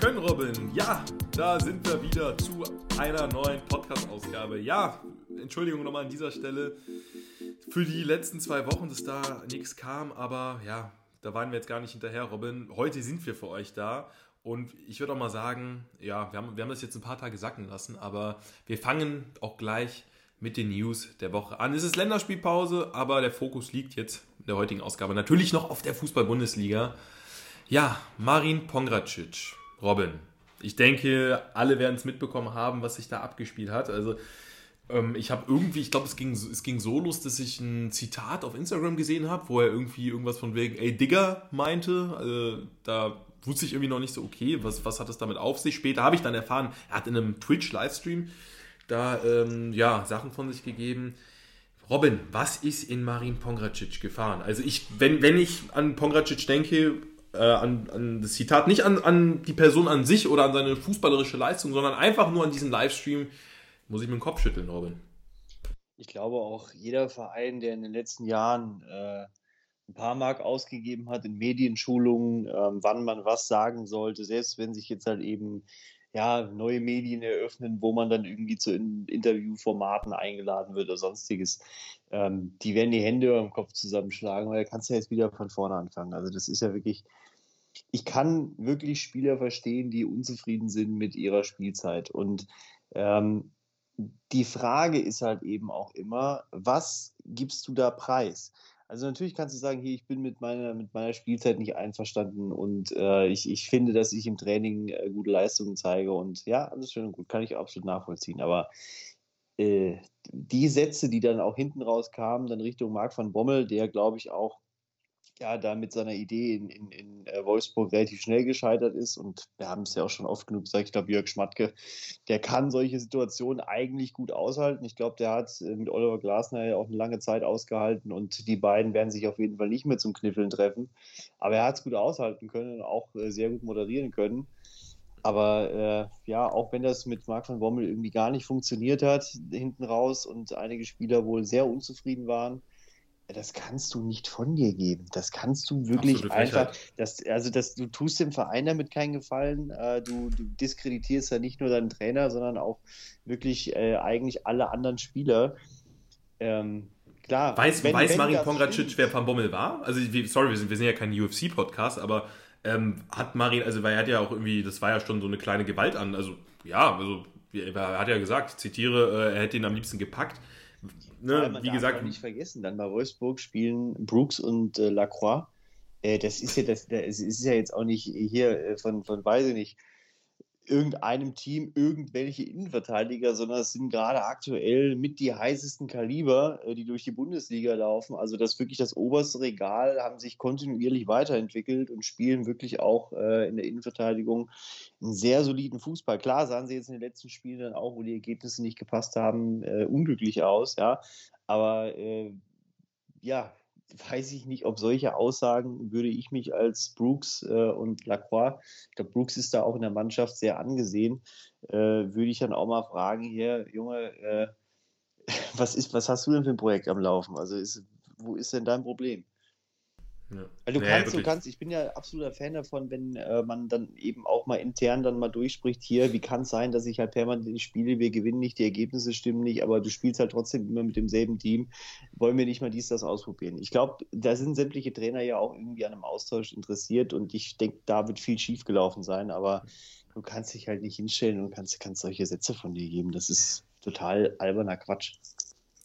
können, Robin. Ja, da sind wir wieder zu einer neuen Podcast-Ausgabe. Ja, Entschuldigung nochmal an dieser Stelle für die letzten zwei Wochen, dass da nichts kam, aber ja, da waren wir jetzt gar nicht hinterher, Robin. Heute sind wir für euch da und ich würde auch mal sagen, ja, wir haben, wir haben das jetzt ein paar Tage sacken lassen, aber wir fangen auch gleich mit den News der Woche an. Es ist Länderspielpause, aber der Fokus liegt jetzt in der heutigen Ausgabe natürlich noch auf der Fußball-Bundesliga. Ja, Marin Pongracic, Robin. Ich denke, alle werden es mitbekommen haben, was sich da abgespielt hat. Also ähm, ich habe irgendwie, ich glaube, es ging, es ging so los, dass ich ein Zitat auf Instagram gesehen habe, wo er irgendwie irgendwas von wegen, ey Digger meinte. Also, da wusste ich irgendwie noch nicht so, okay, was, was hat es damit auf sich? Später habe ich dann erfahren, er hat in einem Twitch-Livestream da ähm, ja, Sachen von sich gegeben. Robin, was ist in Marin Pongracic gefahren? Also ich, wenn, wenn ich an Pongracic denke, äh, an, an das Zitat, nicht an, an die Person an sich oder an seine fußballerische Leistung, sondern einfach nur an diesen Livestream, muss ich mit dem Kopf schütteln, Robin. Ich glaube auch jeder Verein, der in den letzten Jahren äh, ein paar Mark ausgegeben hat in Medienschulungen, äh, wann man was sagen sollte, selbst wenn sich jetzt halt eben ja, neue Medien eröffnen, wo man dann irgendwie zu Interviewformaten eingeladen wird oder sonstiges. Ähm, die werden die Hände über dem Kopf zusammenschlagen, weil da kannst du ja jetzt wieder von vorne anfangen. Also das ist ja wirklich, ich kann wirklich Spieler verstehen, die unzufrieden sind mit ihrer Spielzeit. Und ähm, die Frage ist halt eben auch immer, was gibst du da preis? Also natürlich kannst du sagen, hier, ich bin mit meiner, mit meiner Spielzeit nicht einverstanden und äh, ich, ich finde, dass ich im Training äh, gute Leistungen zeige und ja, alles schön und gut, kann ich absolut nachvollziehen. Aber äh, die Sätze, die dann auch hinten raus kamen, dann Richtung Marc van Bommel, der glaube ich auch ja, da mit seiner Idee in, in, in äh, Wolfsburg relativ schnell gescheitert ist. Und wir haben es ja auch schon oft genug gesagt, ich glaube, Jörg Schmatke, der kann solche Situationen eigentlich gut aushalten. Ich glaube, der hat äh, mit Oliver Glasner ja auch eine lange Zeit ausgehalten und die beiden werden sich auf jeden Fall nicht mehr zum Kniffeln treffen. Aber er hat es gut aushalten können und auch äh, sehr gut moderieren können. Aber äh, ja, auch wenn das mit Marc van Bommel irgendwie gar nicht funktioniert hat, hinten raus und einige Spieler wohl sehr unzufrieden waren, das kannst du nicht von dir geben. Das kannst du wirklich Absolute einfach. Das, also das, du tust dem Verein damit keinen Gefallen. Äh, du, du, diskreditierst ja nicht nur deinen Trainer, sondern auch wirklich äh, eigentlich alle anderen Spieler. Ähm, klar. Weiß, wenn, weiß wenn Marin Pongracic, wer Van Bommel war? Also, sorry, wir sind, wir sind ja kein UFC-Podcast, aber ähm, hat Marin, also weil er hat ja auch irgendwie, das war ja schon so eine kleine Gewalt an. Also, ja, also er hat ja gesagt, zitiere, äh, er hätte ihn am liebsten gepackt ne, wie gesagt. nicht vergessen, dann bei Wolfsburg spielen Brooks und äh, Lacroix. Äh, das ist ja das, das ist ja jetzt auch nicht hier äh, von, von weiß ich nicht, irgendeinem Team irgendwelche Innenverteidiger, sondern es sind gerade aktuell mit die heißesten Kaliber, äh, die durch die Bundesliga laufen. Also das wirklich das oberste Regal, haben sich kontinuierlich weiterentwickelt und spielen wirklich auch äh, in der Innenverteidigung einen sehr soliden Fußball. Klar sahen sie jetzt in den letzten Spielen dann auch, wo die Ergebnisse nicht gepasst haben, äh, unglücklich aus, ja. Aber äh, ja, weiß ich nicht, ob solche Aussagen würde ich mich als Brooks äh, und Lacroix, ich glaube, Brooks ist da auch in der Mannschaft sehr angesehen, äh, würde ich dann auch mal fragen, hier, Junge, äh, was, ist, was hast du denn für ein Projekt am Laufen? Also ist, wo ist denn dein Problem? Ja. Also du, kannst, du kannst, ich bin ja absoluter Fan davon, wenn äh, man dann eben auch mal intern dann mal durchspricht, hier, wie kann es sein, dass ich halt permanent spiele, wir gewinnen nicht, die Ergebnisse stimmen nicht, aber du spielst halt trotzdem immer mit demselben Team. Wollen wir nicht mal dies, das ausprobieren? Ich glaube, da sind sämtliche Trainer ja auch irgendwie an einem Austausch interessiert und ich denke, da wird viel schief gelaufen sein, aber du kannst dich halt nicht hinstellen und kannst, kannst solche Sätze von dir geben. Das ist total alberner Quatsch.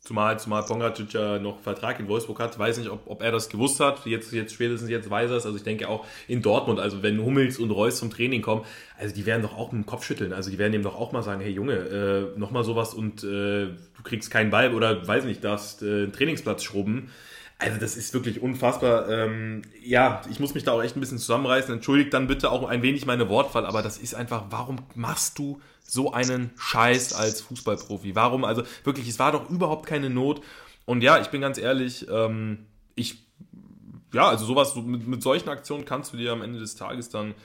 Zumal, zumal Pongracic ja noch Vertrag in Wolfsburg hat, weiß nicht, ob, ob er das gewusst hat. Jetzt, jetzt spätestens jetzt weiß er es. Also ich denke auch in Dortmund, also wenn Hummels und Reus zum Training kommen, also die werden doch auch mit dem Kopf schütteln. Also die werden ihm doch auch mal sagen, hey Junge, äh, nochmal sowas und äh, du kriegst keinen Ball oder weiß nicht, darfst äh, einen Trainingsplatz schrubben. Also das ist wirklich unfassbar. Ähm, ja, ich muss mich da auch echt ein bisschen zusammenreißen. Entschuldigt dann bitte auch ein wenig meine Wortwahl, aber das ist einfach, warum machst du so einen Scheiß als Fußballprofi? Warum? Also wirklich, es war doch überhaupt keine Not. Und ja, ich bin ganz ehrlich, ähm, ich, ja, also sowas, mit, mit solchen Aktionen kannst du dir am Ende des Tages dann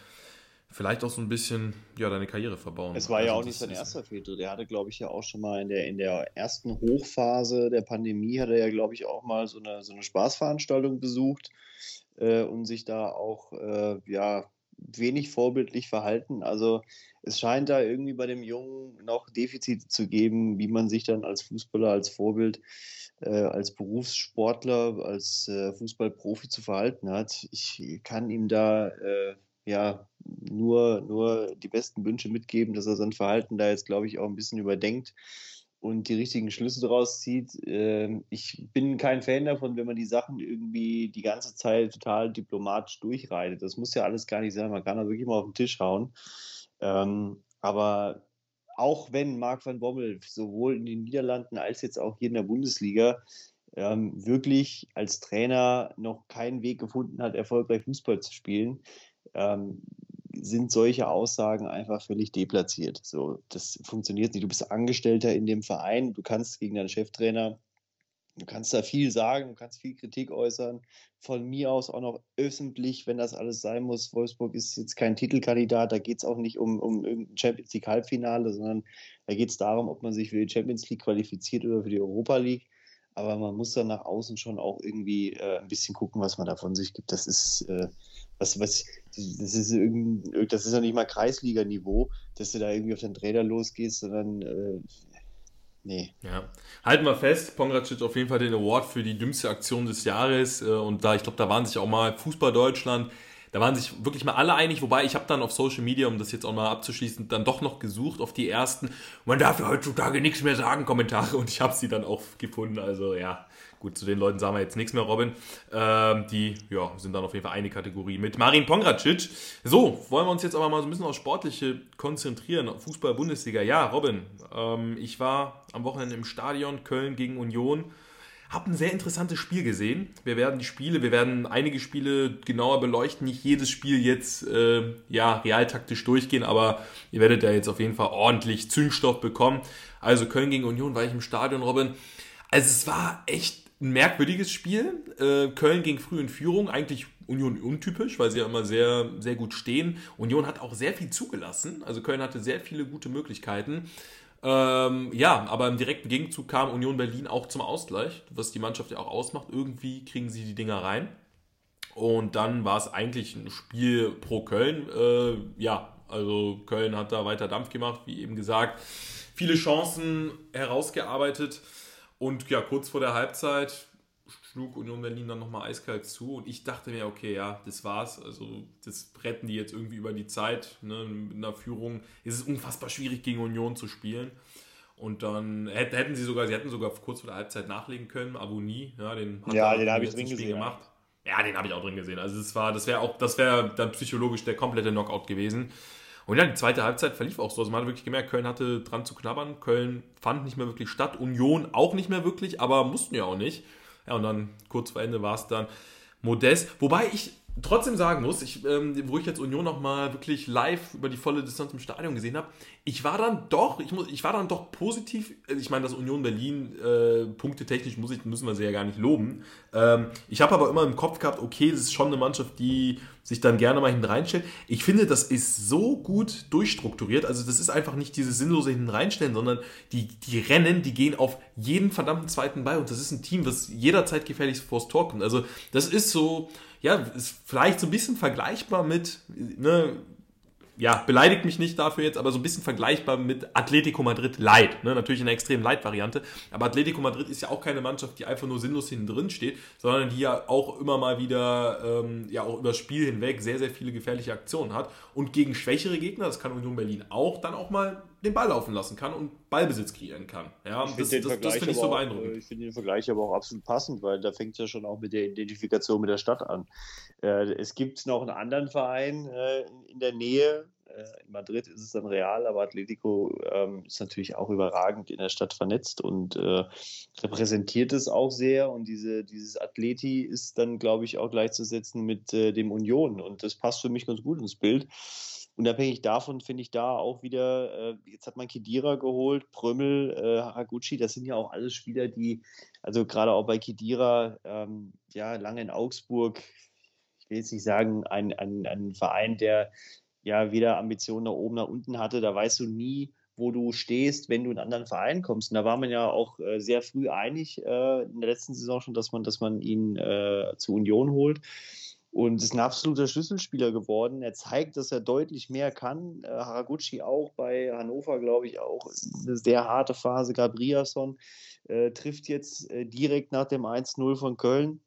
vielleicht auch so ein bisschen ja, deine Karriere verbauen. Es war also ja auch nicht sein erster Fehltritt. Der hatte, glaube ich, ja auch schon mal in der, in der ersten Hochphase der Pandemie, hat er ja, glaube ich, auch mal so eine, so eine Spaßveranstaltung besucht äh, und sich da auch, äh, ja, wenig vorbildlich verhalten. Also es scheint da irgendwie bei dem Jungen noch Defizite zu geben, wie man sich dann als Fußballer, als Vorbild, äh, als Berufssportler, als äh, Fußballprofi zu verhalten hat. Ich kann ihm da äh, ja nur, nur die besten Wünsche mitgeben, dass er sein Verhalten da jetzt, glaube ich, auch ein bisschen überdenkt und die richtigen Schlüsse daraus zieht. Ähm, ich bin kein Fan davon, wenn man die Sachen irgendwie die ganze Zeit total diplomatisch durchreitet. Das muss ja alles gar nicht sein. Man kann da wirklich mal auf den Tisch hauen. Ähm, aber auch wenn Marc van Bommel sowohl in den Niederlanden als jetzt auch hier in der Bundesliga ähm, wirklich als Trainer noch keinen Weg gefunden hat, erfolgreich Fußball zu spielen, sind solche Aussagen einfach völlig deplatziert. So, das funktioniert nicht. Du bist Angestellter in dem Verein, du kannst gegen deinen Cheftrainer, du kannst da viel sagen, du kannst viel Kritik äußern. Von mir aus auch noch öffentlich, wenn das alles sein muss. Wolfsburg ist jetzt kein Titelkandidat, da geht es auch nicht um, um irgendein Champions League Halbfinale, sondern da geht es darum, ob man sich für die Champions League qualifiziert oder für die Europa League. Aber man muss dann nach außen schon auch irgendwie äh, ein bisschen gucken, was man da von sich gibt. Das ist, äh, was, was, das ist irgend, das ist ja nicht mal Kreisliga-Niveau, dass du da irgendwie auf den Trainer losgehst, sondern äh, nee. Ja. Halten wir fest, Pongracic auf jeden Fall den Award für die dümmste Aktion des Jahres äh, und da, ich glaube, da waren sich auch mal Fußball Deutschland, da waren sich wirklich mal alle einig, wobei ich habe dann auf Social Media, um das jetzt auch mal abzuschließen, dann doch noch gesucht auf die ersten, man darf ja heutzutage nichts mehr sagen, Kommentare und ich habe sie dann auch gefunden, also ja, Gut, zu den Leuten sagen wir jetzt nichts mehr, Robin. Ähm, die ja, sind dann auf jeden Fall eine Kategorie mit Marin Pongracic. So, wollen wir uns jetzt aber mal so ein bisschen auf Sportliche konzentrieren. Fußball-Bundesliga. Ja, Robin, ähm, ich war am Wochenende im Stadion Köln gegen Union. Hab ein sehr interessantes Spiel gesehen. Wir werden die Spiele, wir werden einige Spiele genauer beleuchten. Nicht jedes Spiel jetzt äh, ja realtaktisch durchgehen, aber ihr werdet ja jetzt auf jeden Fall ordentlich Zündstoff bekommen. Also Köln gegen Union war ich im Stadion, Robin. Also es war echt ein merkwürdiges Spiel. Äh, Köln ging früh in Führung, eigentlich Union untypisch, weil sie ja immer sehr, sehr gut stehen. Union hat auch sehr viel zugelassen, also Köln hatte sehr viele gute Möglichkeiten. Ähm, ja, aber im direkten Gegenzug kam Union Berlin auch zum Ausgleich, was die Mannschaft ja auch ausmacht. Irgendwie kriegen sie die Dinger rein. Und dann war es eigentlich ein Spiel pro Köln. Äh, ja, also Köln hat da weiter Dampf gemacht, wie eben gesagt. Viele Chancen herausgearbeitet. Und ja, kurz vor der Halbzeit schlug Union Berlin dann nochmal eiskalt zu und ich dachte mir, okay, ja, das war's. Also das retten die jetzt irgendwie über die Zeit. Ne? Mit einer Führung ist es unfassbar schwierig, gegen Union zu spielen. Und dann hätten sie sogar, sie hätten sogar kurz vor der Halbzeit nachlegen können, aber nie. Ja, den, ja, den habe ich drin gesehen. Gemacht. Ja, den habe ich auch drin gesehen. Also das war, das wäre auch, das wäre dann psychologisch der komplette Knockout gewesen. Und ja, die zweite Halbzeit verlief auch so. Also man hat wirklich gemerkt, Köln hatte dran zu knabbern. Köln fand nicht mehr wirklich statt. Union auch nicht mehr wirklich, aber mussten ja auch nicht. Ja, und dann kurz vor Ende war es dann Modest. Wobei ich trotzdem sagen muss, ich, ähm, wo ich jetzt Union nochmal wirklich live über die volle Distanz im Stadion gesehen habe, ich war dann doch, ich, muss, ich war dann doch positiv, äh, ich meine, das Union Berlin, äh, punktetechnisch muss ich, müssen wir sie ja gar nicht loben. Ähm, ich habe aber immer im Kopf gehabt, okay, das ist schon eine Mannschaft, die sich dann gerne mal hinten reinstellt. Ich finde, das ist so gut durchstrukturiert, also das ist einfach nicht dieses sinnlose hinten reinstellen, sondern die, die Rennen, die gehen auf jeden verdammten zweiten Ball und das ist ein Team, das jederzeit gefährlich vors Tor kommt. Also das ist so, ja, ist vielleicht so ein bisschen vergleichbar mit, ne, ja, beleidigt mich nicht dafür jetzt, aber so ein bisschen vergleichbar mit Atletico Madrid Light. Ne? Natürlich eine extrem Light-Variante. Aber Atletico Madrid ist ja auch keine Mannschaft, die einfach nur sinnlos hinten drin steht, sondern die ja auch immer mal wieder, ähm, ja, auch über das Spiel hinweg sehr, sehr viele gefährliche Aktionen hat. Und gegen schwächere Gegner, das kann Union Berlin auch, dann auch mal den Ball laufen lassen kann und Ballbesitz kreieren kann. Ja, ich das, das, das finde ich so beeindruckend. Auch, ich finde den Vergleich aber auch absolut passend, weil da fängt es ja schon auch mit der Identifikation mit der Stadt an. Äh, es gibt noch einen anderen Verein äh, in der Nähe, äh, in Madrid ist es dann real, aber Atletico ähm, ist natürlich auch überragend in der Stadt vernetzt und äh, repräsentiert es auch sehr. Und diese, dieses Atleti ist dann, glaube ich, auch gleichzusetzen mit äh, dem Union. Und das passt für mich ganz gut ins Bild. Unabhängig davon finde ich da auch wieder, äh, jetzt hat man Kedira geholt, Prömmel, äh, Haraguchi, das sind ja auch alles Spieler, die, also gerade auch bei Kedira, ähm, ja, lange in Augsburg, ich will jetzt nicht sagen, ein, ein, ein Verein, der ja weder Ambitionen nach oben nach unten hatte. Da weißt du nie, wo du stehst, wenn du in einen anderen Verein kommst. Und da war man ja auch äh, sehr früh einig äh, in der letzten Saison schon, dass man, dass man ihn äh, zur Union holt. Und ist ein absoluter Schlüsselspieler geworden. Er zeigt, dass er deutlich mehr kann. Äh, Haraguchi auch bei Hannover, glaube ich, auch eine sehr harte Phase. Gabrielson äh, trifft jetzt äh, direkt nach dem 1-0 von Köln.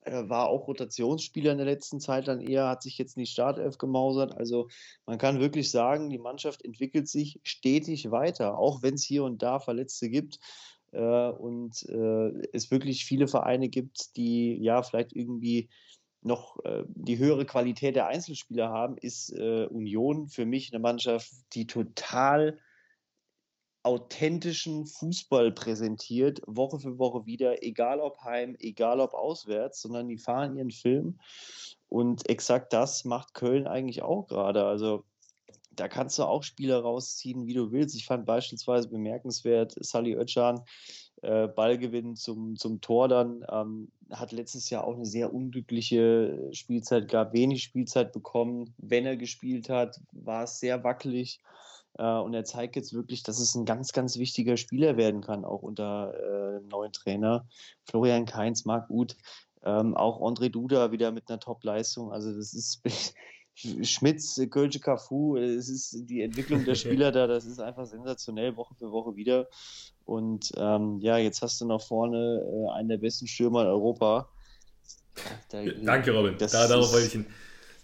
Er war auch Rotationsspieler in der letzten Zeit dann eher, hat sich jetzt in die Startelf gemausert. Also man kann wirklich sagen, die Mannschaft entwickelt sich stetig weiter, auch wenn es hier und da Verletzte gibt äh, und äh, es wirklich viele Vereine gibt, die ja vielleicht irgendwie noch äh, die höhere Qualität der Einzelspieler haben, ist äh, Union für mich eine Mannschaft, die total authentischen Fußball präsentiert, Woche für Woche wieder, egal ob heim, egal ob auswärts, sondern die fahren ihren Film. Und exakt das macht Köln eigentlich auch gerade. Also da kannst du auch Spieler rausziehen, wie du willst. Ich fand beispielsweise bemerkenswert, Sally Özcan, äh, Ballgewinn zum, zum Tor dann, ähm, hat letztes Jahr auch eine sehr unglückliche Spielzeit gehabt, wenig Spielzeit bekommen. Wenn er gespielt hat, war es sehr wackelig. Äh, und er zeigt jetzt wirklich, dass es ein ganz, ganz wichtiger Spieler werden kann, auch unter äh, neuen Trainer. Florian Kainz, Marc Uth, ähm, auch André Duda wieder mit einer Top-Leistung. Also das ist Schmitz, Kölsche Cafu, es ist die Entwicklung der Spieler da, das ist einfach sensationell, Woche für Woche wieder. Und ähm, ja, jetzt hast du noch vorne äh, einen der besten Stürmer in Europa. Da, Danke, Robin. Da, darauf wollte ich hin.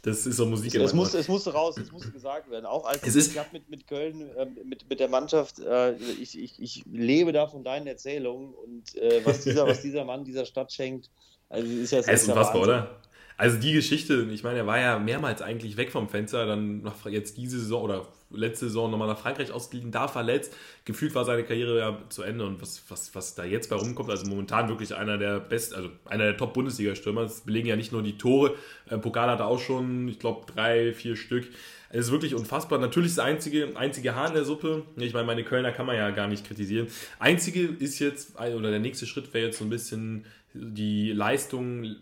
Das ist so Musik. Es, es, muss, es musste raus, es musste gesagt werden. Auch als es ist, ich mit, mit Köln, äh, mit, mit der Mannschaft, äh, ich, ich, ich lebe da von deinen Erzählungen und äh, was, dieser, was dieser Mann dieser Stadt schenkt, also ist ja Es ist unfassbar, oder? Also die Geschichte, ich meine, er war ja mehrmals eigentlich weg vom Fenster, dann noch jetzt diese Saison oder letzte Saison nochmal nach Frankreich ausgeliehen, da verletzt. Gefühlt war seine Karriere ja zu Ende und was, was, was da jetzt bei rumkommt, also momentan wirklich einer der besten, also einer der Top-Bundesliga-Stürmer. Das belegen ja nicht nur die Tore. Äh, Pokal hat er auch schon, ich glaube, drei, vier Stück. Es ist wirklich unfassbar. Natürlich das einzige, einzige Haar in der Suppe. Ich meine, meine Kölner kann man ja gar nicht kritisieren. Einzige ist jetzt, oder der nächste Schritt wäre jetzt so ein bisschen die Leistung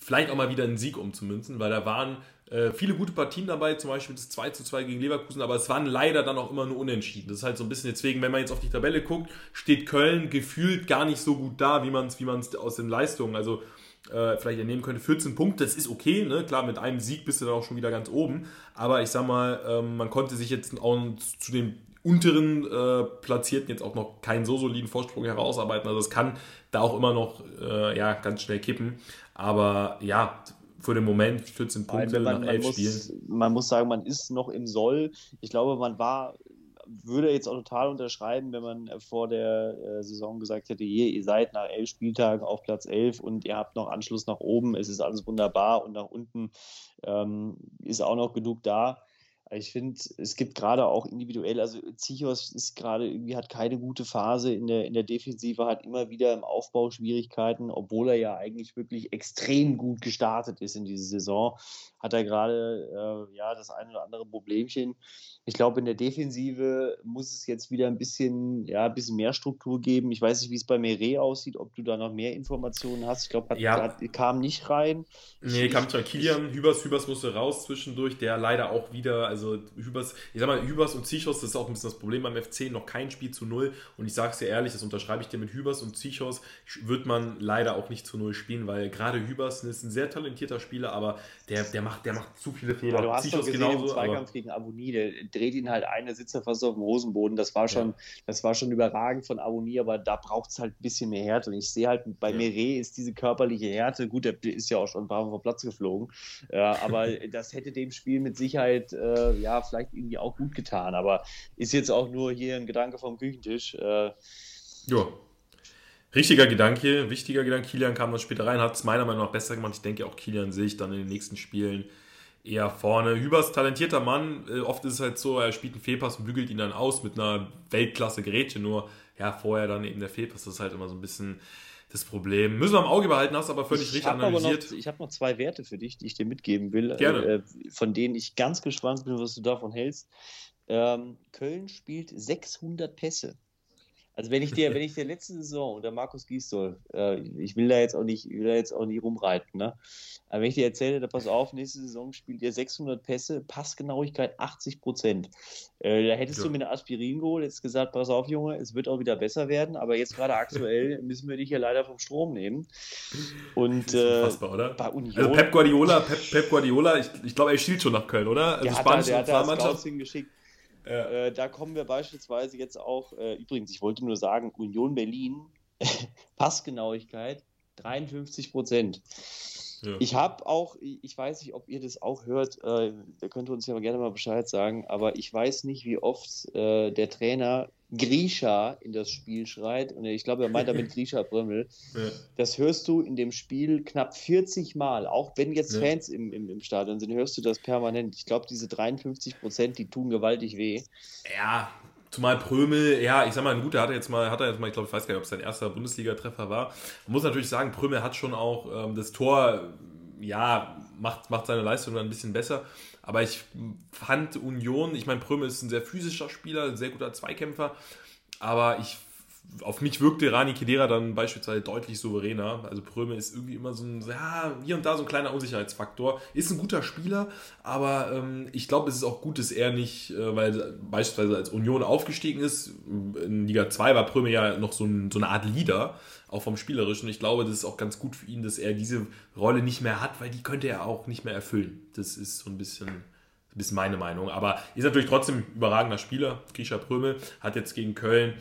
vielleicht auch mal wieder einen Sieg umzumünzen, weil da waren äh, viele gute Partien dabei, zum Beispiel das 2 zu 2 gegen Leverkusen, aber es waren leider dann auch immer nur unentschieden. Das ist halt so ein bisschen deswegen, wenn man jetzt auf die Tabelle guckt, steht Köln gefühlt gar nicht so gut da, wie man es wie aus den Leistungen, also äh, vielleicht entnehmen könnte. 14 Punkte, das ist okay, ne? klar, mit einem Sieg bist du dann auch schon wieder ganz oben, aber ich sag mal, ähm, man konnte sich jetzt auch zu den unteren äh, Platzierten jetzt auch noch keinen so soliden Vorsprung herausarbeiten. Also es kann da auch immer noch äh, ja, ganz schnell kippen. Aber ja, für den Moment 14 Punkte man, nach elf muss, Spielen. Man muss sagen, man ist noch im Soll. Ich glaube, man war, würde jetzt auch total unterschreiben, wenn man vor der äh, Saison gesagt hätte, hier, ihr seid nach elf Spieltagen auf Platz elf und ihr habt noch Anschluss nach oben, es ist alles wunderbar und nach unten ähm, ist auch noch genug da. Ich finde, es gibt gerade auch individuell, also Zichos ist gerade irgendwie, hat keine gute Phase in der, in der Defensive, hat immer wieder im Aufbau Schwierigkeiten, obwohl er ja eigentlich wirklich extrem gut gestartet ist in diese Saison, hat er gerade äh, ja das eine oder andere Problemchen. Ich glaube, in der Defensive muss es jetzt wieder ein bisschen, ja, ein bisschen mehr Struktur geben. Ich weiß nicht, wie es bei Meret aussieht, ob du da noch mehr Informationen hast. Ich glaube, ja. kam nicht rein. Nee, kam zwar Kilian, Hübers, Hübers musste raus zwischendurch, der leider auch wieder, also Hübers, ich sag mal, Hübers und Zichos, das ist auch ein bisschen das Problem beim FC, noch kein Spiel zu null. Und ich sage es dir ehrlich, das unterschreibe ich dir mit Hübers und Zichos, wird man leider auch nicht zu null spielen, weil gerade Hübers ist ein sehr talentierter Spieler, aber der, der, macht, der macht zu viele Fehler. Ja, du hast Zichos gesehen, genauso, im Zweikampf gegen Aboni, der dreht ihn halt ein, der sitzt ja fast auf dem Hosenboden. Das war schon, ja. das war schon überragend von Aboni, aber da braucht es halt ein bisschen mehr Härte. Und ich sehe halt, bei ja. Meret ist diese körperliche Härte, gut, der ist ja auch schon ein paar Mal vom Platz geflogen, äh, aber das hätte dem Spiel mit Sicherheit, äh, ja, vielleicht irgendwie auch gut getan. Aber ist jetzt auch nur hier ein Gedanke vom Küchentisch. Äh, ja. Richtiger Gedanke, wichtiger Gedanke. Kilian kam dann später rein, hat es meiner Meinung nach besser gemacht. Ich denke, auch Kilian sehe ich dann in den nächsten Spielen eher vorne. Hübers talentierter Mann. Äh, oft ist es halt so, er spielt einen Fehlpass und bügelt ihn dann aus mit einer Weltklasse-Gerätchen. Nur, ja, vorher dann eben der Fehlpass. Das ist halt immer so ein bisschen das Problem. Müssen wir im Auge behalten, hast aber völlig ich richtig analysiert. Noch, ich habe noch zwei Werte für dich, die ich dir mitgeben will. Gerne. Äh, von denen ich ganz gespannt bin, was du davon hältst. Ähm, Köln spielt 600 Pässe. Also wenn ich dir, wenn ich dir letzte Saison unter Markus Gisdol, äh, ich will da jetzt auch nicht, will da jetzt auch nicht rumreiten, ne? Aber wenn ich dir erzähle, da pass auf, nächste Saison spielt ihr 600 Pässe, Passgenauigkeit 80 Prozent. Äh, da hättest ja. du mir eine Aspirin geholt, jetzt gesagt, pass auf, Junge, es wird auch wieder besser werden, aber jetzt gerade aktuell müssen wir dich ja leider vom Strom nehmen. Und äh, oder? bei Union. Also Pep Guardiola, Pep, Pep Guardiola, ich, ich glaube, er schielt schon nach Köln, oder? Also der hat, da, der hat da Scouts hingeschickt. Ja. Äh, da kommen wir beispielsweise jetzt auch, äh, übrigens, ich wollte nur sagen, Union Berlin, Passgenauigkeit 53 Prozent. Ja. Ich habe auch, ich weiß nicht, ob ihr das auch hört, äh, da könnt ihr uns ja gerne mal Bescheid sagen, aber ich weiß nicht, wie oft äh, der Trainer Grisha in das Spiel schreit. Und ich glaube, er meint damit Grisha Brömmel. Ja. Das hörst du in dem Spiel knapp 40 Mal. Auch wenn jetzt ja. Fans im, im, im Stadion sind, hörst du das permanent. Ich glaube, diese 53 Prozent, die tun gewaltig weh. Ja, Zumal Prömel, ja, ich sag mal, gut, er hat jetzt mal, hat er jetzt mal, ich glaube, ich weiß gar nicht, ob es sein erster Bundesliga-Treffer war. Man muss natürlich sagen, Prömel hat schon auch ähm, das Tor, ja, macht, macht seine Leistung dann ein bisschen besser. Aber ich fand Union, ich meine, Prömel ist ein sehr physischer Spieler, ein sehr guter Zweikämpfer. Aber ich auf mich wirkte Rani Kedera dann beispielsweise deutlich souveräner. Also Pröme ist irgendwie immer so ein, ja, hier und da so ein kleiner Unsicherheitsfaktor. Ist ein guter Spieler, aber ähm, ich glaube, es ist auch gut, dass er nicht, äh, weil beispielsweise als Union aufgestiegen ist, in Liga 2 war Pröme ja noch so, ein, so eine Art Leader, auch vom Spielerischen. Ich glaube, das ist auch ganz gut für ihn, dass er diese Rolle nicht mehr hat, weil die könnte er auch nicht mehr erfüllen. Das ist so ein bisschen ein bisschen meine Meinung. Aber ist natürlich trotzdem überragender Spieler. Grisha Prömel hat jetzt gegen Köln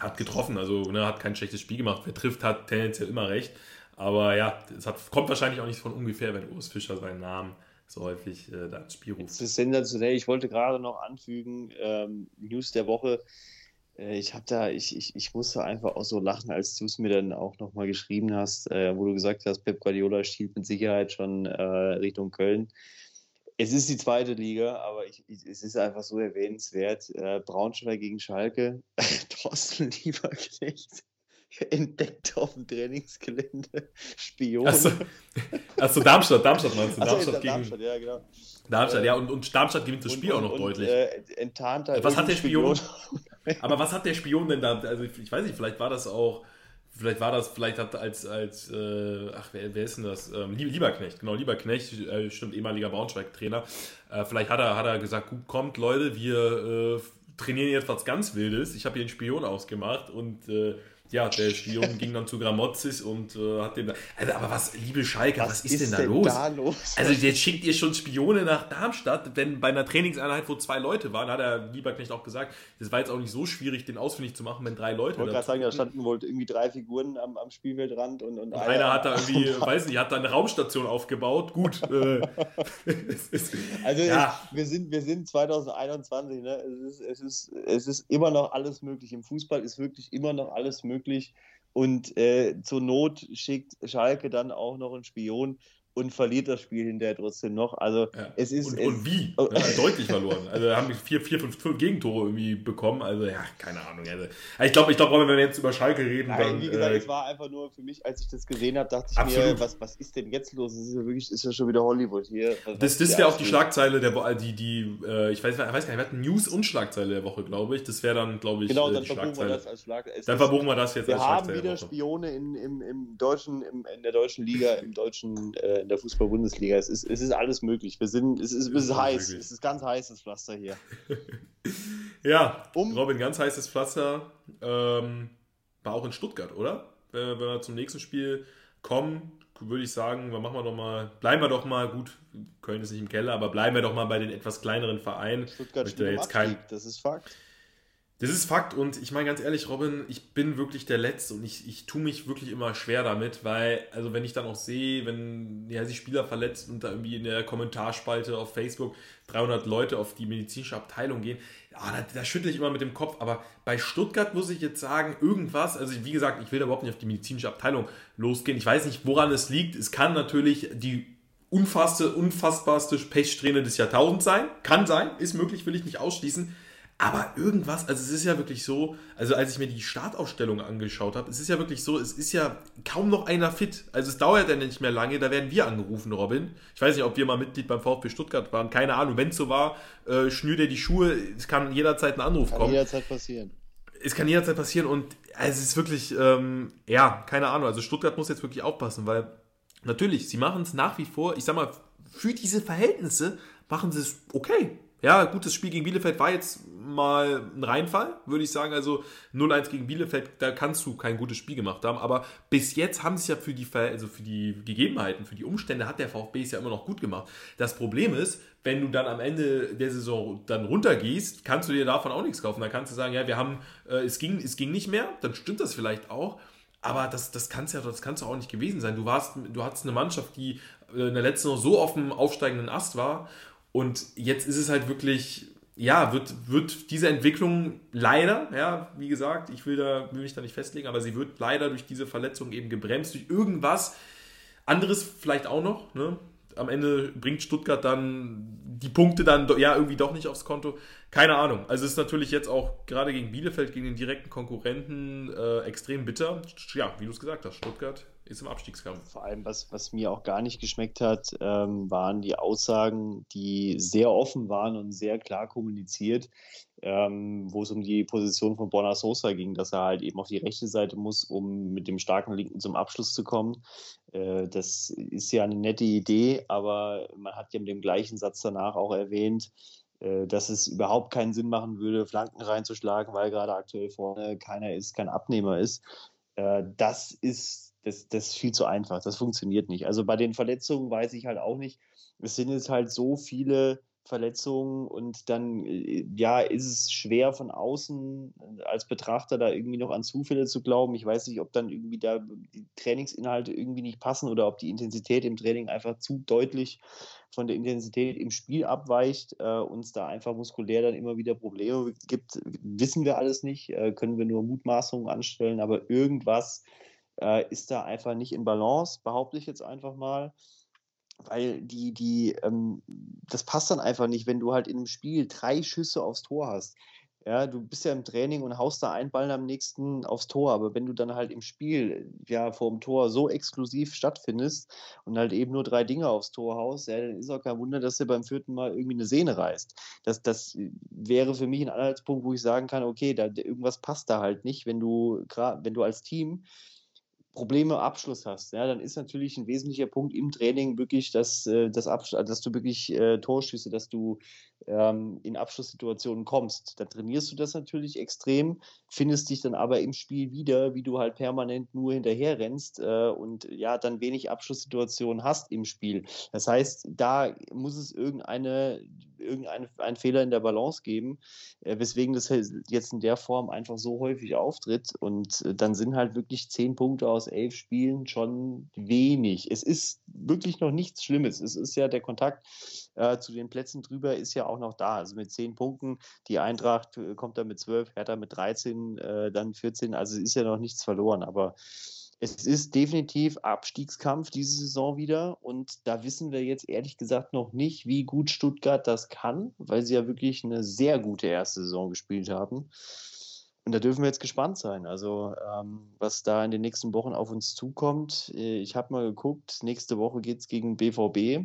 hat getroffen, also ne, hat kein schlechtes Spiel gemacht. Wer trifft, hat tendenziell immer recht. Aber ja, es hat, kommt wahrscheinlich auch nicht von ungefähr, wenn Urs Fischer seinen Namen so häufig äh, da ins Spiel ruft. Das ist sensationell. Ich wollte gerade noch anfügen, ähm, News der Woche. Äh, ich habe da, ich, ich, ich musste einfach auch so lachen, als du es mir dann auch nochmal geschrieben hast, äh, wo du gesagt hast, Pep Guardiola stiehlt mit Sicherheit schon äh, Richtung Köln. Es ist die zweite Liga, aber ich, ich, es ist einfach so erwähnenswert. Äh, Braunschweig gegen Schalke, Thorsten Lieberknecht entdeckt auf dem Trainingsgelände Spion. Achso, Achso Darmstadt, Darmstadt meinst du? Achso, Darmstadt, gegen, Darmstadt, ja, genau. Darmstadt, äh, ja, und, und Darmstadt gewinnt das Spiel und, auch noch und, deutlich. Äh, enttarnt was hat der Spion? Spion? aber was hat der Spion denn da? Also, ich weiß nicht, vielleicht war das auch Vielleicht war das, vielleicht hat als, als äh, ach, wer, wer ist denn das? Ähm, Lieberknecht, genau, Lieberknecht, äh, stimmt, ehemaliger Braunschweig-Trainer. Äh, vielleicht hat er, hat er gesagt, gut, kommt Leute, wir äh, trainieren jetzt was ganz Wildes. Ich habe hier einen Spion ausgemacht und äh, ja, der Spion ging dann zu Gramozis und äh, hat den. Also, aber was, liebe Schalke, was, was ist, ist, denn, da, denn los? da, los? Also, jetzt schickt ihr schon Spione nach Darmstadt, wenn bei einer Trainingseinheit, wo zwei Leute waren, hat er Lieberknecht auch gesagt, das war jetzt auch nicht so schwierig, den ausfindig zu machen, wenn drei Leute. Ich wollte gerade sagen, da standen wohl irgendwie drei Figuren am, am Spielfeldrand und, und, und einer, einer, hat da irgendwie, weiß nicht, hat da eine Raumstation aufgebaut. Gut. Äh, also, ja. ich, wir, sind, wir sind 2021, ne? es, ist, es, ist, es ist immer noch alles möglich. Im Fußball ist wirklich immer noch alles möglich möglich. Und äh, zur Not schickt Schalke dann auch noch einen Spion und verliert das Spiel hinterher trotzdem noch. Also ja. es ist. Und, es, und wie? Oh. Ja, deutlich verloren. Also haben vier, vier, fünf Gegentore irgendwie bekommen. Also ja, keine Ahnung. Also, ich glaube, ich glaube, wenn wir jetzt über Schalke reden, Nein, dann, wie gesagt, äh, es war einfach nur für mich, als ich das gesehen habe, dachte ich absolut. mir, was, was ist denn jetzt los? Es ist ja wirklich, ist ja schon wieder Hollywood hier. Was, das das wäre auch die Schlagzeile der Woche, die, die, äh, ich weiß, ich weiß gar nicht, wir hatten News und Schlagzeile der Woche, glaube ich. Das wäre dann, glaube ich, genau, äh, dann verbuchen wir das als Schlagzeile. Dann verbuchen wir das jetzt wir als Schlagzeile. Wir haben wieder Spione in, im, im deutschen, im, in der deutschen Liga, im deutschen, äh, in der Fußball-Bundesliga. Bundesliga. Es ist, es ist alles möglich. Wir sind, es ist, es ist heiß. Möglich. Es ist ganz heißes Pflaster hier. ja, um, Robin, ganz heißes Pflaster. Ähm, war auch in Stuttgart, oder? Wenn, wenn wir zum nächsten Spiel kommen, würde ich sagen, machen wir doch mal, bleiben wir doch mal, gut, Köln ist nicht im Keller, aber bleiben wir doch mal bei den etwas kleineren Vereinen. Stuttgart steht jetzt kein, das ist Fakt. Das ist Fakt und ich meine ganz ehrlich, Robin, ich bin wirklich der Letzte und ich, ich tue mich wirklich immer schwer damit, weil, also wenn ich dann auch sehe, wenn ja, sich Spieler verletzt und da irgendwie in der Kommentarspalte auf Facebook 300 Leute auf die medizinische Abteilung gehen, ja, da, da schüttle ich immer mit dem Kopf. Aber bei Stuttgart muss ich jetzt sagen, irgendwas, also wie gesagt, ich will da überhaupt nicht auf die medizinische Abteilung losgehen. Ich weiß nicht, woran es liegt. Es kann natürlich die unfassste, unfassbarste Pechsträhne des Jahrtausends sein. Kann sein, ist möglich, will ich nicht ausschließen. Aber irgendwas, also es ist ja wirklich so, also als ich mir die Startaufstellung angeschaut habe, es ist ja wirklich so, es ist ja kaum noch einer fit. Also es dauert ja nicht mehr lange, da werden wir angerufen, Robin. Ich weiß nicht, ob wir mal Mitglied beim VfB Stuttgart waren, keine Ahnung. Wenn es so war, äh, schnür dir die Schuhe, es kann jederzeit ein Anruf kann kommen. jederzeit passieren. es kann jederzeit passieren und es ist wirklich, ähm, ja, keine Ahnung. Also Stuttgart muss jetzt wirklich aufpassen, weil natürlich, sie machen es nach wie vor, ich sag mal, für diese Verhältnisse machen sie es okay. Ja, gutes Spiel gegen Bielefeld war jetzt mal ein Reinfall, würde ich sagen. Also 0-1 gegen Bielefeld, da kannst du kein gutes Spiel gemacht haben. Aber bis jetzt haben sie ja für die, also für die Gegebenheiten, für die Umstände hat der VfB es ja immer noch gut gemacht. Das Problem ist, wenn du dann am Ende der Saison dann runtergehst, kannst du dir davon auch nichts kaufen. Dann kannst du sagen, ja, wir haben, äh, es, ging, es ging nicht mehr, dann stimmt das vielleicht auch. Aber das, das kann es ja das kann's auch nicht gewesen sein. Du, warst, du hattest eine Mannschaft, die äh, in der letzten Saison so auf dem aufsteigenden Ast war und jetzt ist es halt wirklich, ja, wird, wird diese Entwicklung leider, ja, wie gesagt, ich will, da, will mich da nicht festlegen, aber sie wird leider durch diese Verletzung eben gebremst, durch irgendwas anderes vielleicht auch noch, ne? Am Ende bringt Stuttgart dann die Punkte dann ja irgendwie doch nicht aufs Konto. Keine Ahnung. Also es ist natürlich jetzt auch gerade gegen Bielefeld, gegen den direkten Konkurrenten äh, extrem bitter. Ja, wie du es gesagt hast, Stuttgart ist im Abstiegskampf. Vor allem, was, was mir auch gar nicht geschmeckt hat, ähm, waren die Aussagen, die sehr offen waren und sehr klar kommuniziert, ähm, wo es um die Position von Bonner Sosa ging, dass er halt eben auf die rechte Seite muss, um mit dem starken Linken zum Abschluss zu kommen. Äh, das ist ja eine nette Idee, aber man hat ja mit dem gleichen Satz danach auch erwähnt, äh, dass es überhaupt keinen Sinn machen würde, Flanken reinzuschlagen, weil gerade aktuell vorne keiner ist, kein Abnehmer ist. Äh, das ist das, das ist viel zu einfach. Das funktioniert nicht. Also bei den Verletzungen weiß ich halt auch nicht. Es sind jetzt halt so viele Verletzungen und dann äh, ja ist es schwer von außen äh, als Betrachter da irgendwie noch an Zufälle zu glauben. Ich weiß nicht, ob dann irgendwie da die Trainingsinhalte irgendwie nicht passen oder ob die Intensität im Training einfach zu deutlich von der Intensität im Spiel abweicht, äh, uns da einfach muskulär dann immer wieder Probleme gibt. Wissen wir alles nicht, äh, können wir nur Mutmaßungen anstellen, aber irgendwas äh, ist da einfach nicht in Balance, behaupte ich jetzt einfach mal. Weil die, die, ähm, das passt dann einfach nicht, wenn du halt in einem Spiel drei Schüsse aufs Tor hast. Ja, du bist ja im Training und haust da einen Ball am nächsten aufs Tor, aber wenn du dann halt im Spiel ja vor dem Tor so exklusiv stattfindest und halt eben nur drei Dinge aufs Tor haust, ja, dann ist auch kein Wunder, dass du beim vierten Mal irgendwie eine Sehne reißt. Das, das wäre für mich ein Anhaltspunkt, wo ich sagen kann, okay, da, irgendwas passt da halt nicht, wenn du, wenn du als Team Probleme Abschluss hast, ja, dann ist natürlich ein wesentlicher Punkt im Training wirklich, dass, äh, das dass du wirklich äh, Torschüsse, dass du ähm, in Abschlusssituationen kommst. Dann trainierst du das natürlich extrem, findest dich dann aber im Spiel wieder, wie du halt permanent nur hinterher rennst äh, und ja, dann wenig Abschlusssituationen hast im Spiel. Das heißt, da muss es irgendeine irgendein Fehler in der Balance geben, äh, weswegen das halt jetzt in der Form einfach so häufig auftritt. Und äh, dann sind halt wirklich zehn Punkte aus elf Spielen schon wenig. Es ist wirklich noch nichts Schlimmes. Es ist ja der Kontakt äh, zu den Plätzen drüber ist ja auch noch da. Also mit zehn Punkten, die Eintracht äh, kommt da mit zwölf, Hertha mit 13, äh, dann 14. Also ist ja noch nichts verloren. Aber es ist definitiv Abstiegskampf diese Saison wieder und da wissen wir jetzt ehrlich gesagt noch nicht, wie gut Stuttgart das kann, weil sie ja wirklich eine sehr gute erste Saison gespielt haben. Und da dürfen wir jetzt gespannt sein. Also, ähm, was da in den nächsten Wochen auf uns zukommt. Äh, ich habe mal geguckt, nächste Woche geht es gegen BVB.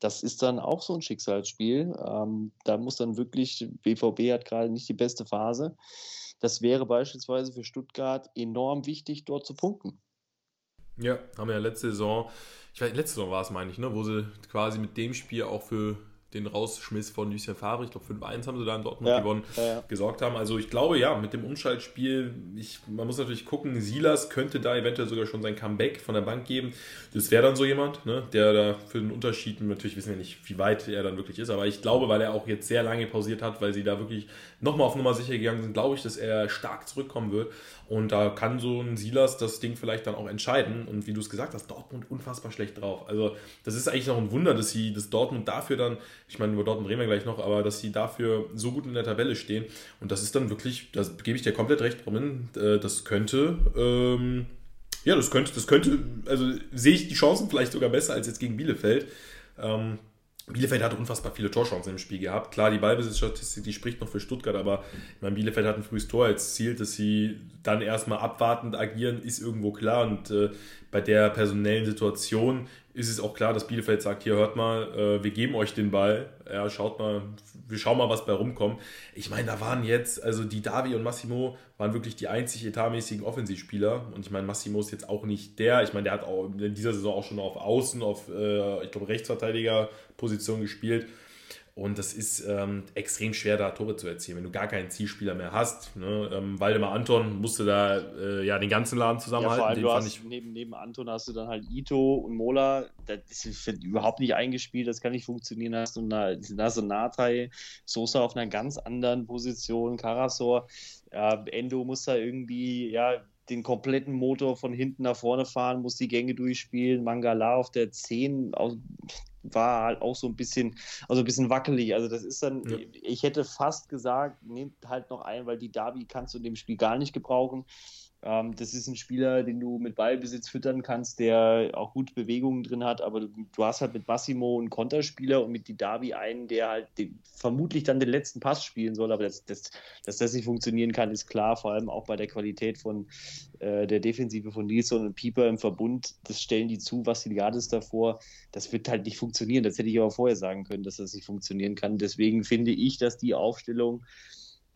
Das ist dann auch so ein Schicksalsspiel. Ähm, da muss dann wirklich, BVB hat gerade nicht die beste Phase. Das wäre beispielsweise für Stuttgart enorm wichtig, dort zu punkten. Ja, haben wir ja letzte Saison, ich weiß, letzte Saison war es, meine ich, ne, wo sie quasi mit dem Spiel auch für den Rausschmiss von Lucien Favre, ich glaube 5-1 haben sie da in Dortmund ja, gewonnen, ja, gesorgt haben. Also ich glaube, ja, mit dem Umschaltspiel, ich, man muss natürlich gucken, Silas könnte da eventuell sogar schon sein Comeback von der Bank geben. Das wäre dann so jemand, ne, der da für den Unterschied, natürlich wissen wir nicht, wie weit er dann wirklich ist, aber ich glaube, weil er auch jetzt sehr lange pausiert hat, weil sie da wirklich nochmal auf Nummer sicher gegangen sind, glaube ich, dass er stark zurückkommen wird. Und da kann so ein Silas das Ding vielleicht dann auch entscheiden. Und wie du es gesagt hast, Dortmund unfassbar schlecht drauf. Also das ist eigentlich noch ein Wunder, dass sie, dass Dortmund dafür dann, ich meine, über Dortmund reden wir gleich noch, aber dass sie dafür so gut in der Tabelle stehen. Und das ist dann wirklich, das gebe ich dir komplett recht, Robin, äh, das könnte, ähm, ja, das könnte, das könnte, also sehe ich die Chancen vielleicht sogar besser als jetzt gegen Bielefeld. Ähm, Bielefeld hat unfassbar viele Torchancen im Spiel gehabt. Klar, die Ballbesitzstatistik, die spricht noch für Stuttgart, aber ich meine, Bielefeld hat ein frühes Tor als Ziel, dass sie dann erstmal abwartend agieren, ist irgendwo klar. Und äh, bei der personellen Situation ist es auch klar, dass Bielefeld sagt, hier hört mal, äh, wir geben euch den Ball, ja, schaut mal, wir schauen mal, was bei rumkommt. Ich meine, da waren jetzt, also die Davi und Massimo waren wirklich die einzig etatmäßigen Offensivspieler. Und ich meine, Massimo ist jetzt auch nicht der, ich meine, der hat auch in dieser Saison auch schon auf Außen, auf, äh, ich glaube, Rechtsverteidigerposition gespielt und das ist ähm, extrem schwer, da Tore zu erzielen, wenn du gar keinen Zielspieler mehr hast. Ne? Ähm, Waldemar Anton musste da äh, ja den ganzen Laden zusammenhalten. Ja, vor allem, du hast, neben, neben Anton hast du dann halt Ito und Mola. Das ist überhaupt nicht eingespielt, das kann nicht funktionieren. Da hast du, eine, da du Natai, Sosa auf einer ganz anderen Position, Karasor. Ja, Endo muss da irgendwie, ja, den kompletten Motor von hinten nach vorne fahren, muss die Gänge durchspielen. Mangala auf der 10, war halt auch so ein bisschen, also ein bisschen wackelig. Also das ist dann, ja. ich hätte fast gesagt, nehmt halt noch ein, weil die Derby kannst du in dem Spiel gar nicht gebrauchen. Ähm, das ist ein Spieler, den du mit Ballbesitz füttern kannst, der auch gute Bewegungen drin hat, aber du, du hast halt mit Massimo einen Konterspieler und mit Didavi einen, der halt den, vermutlich dann den letzten Pass spielen soll, aber das, das, dass das nicht funktionieren kann, ist klar, vor allem auch bei der Qualität von äh, der Defensive von Nilsson und Pieper im Verbund, das stellen die zu, was ist davor, das wird halt nicht funktionieren, das hätte ich aber vorher sagen können, dass das nicht funktionieren kann, deswegen finde ich, dass die Aufstellung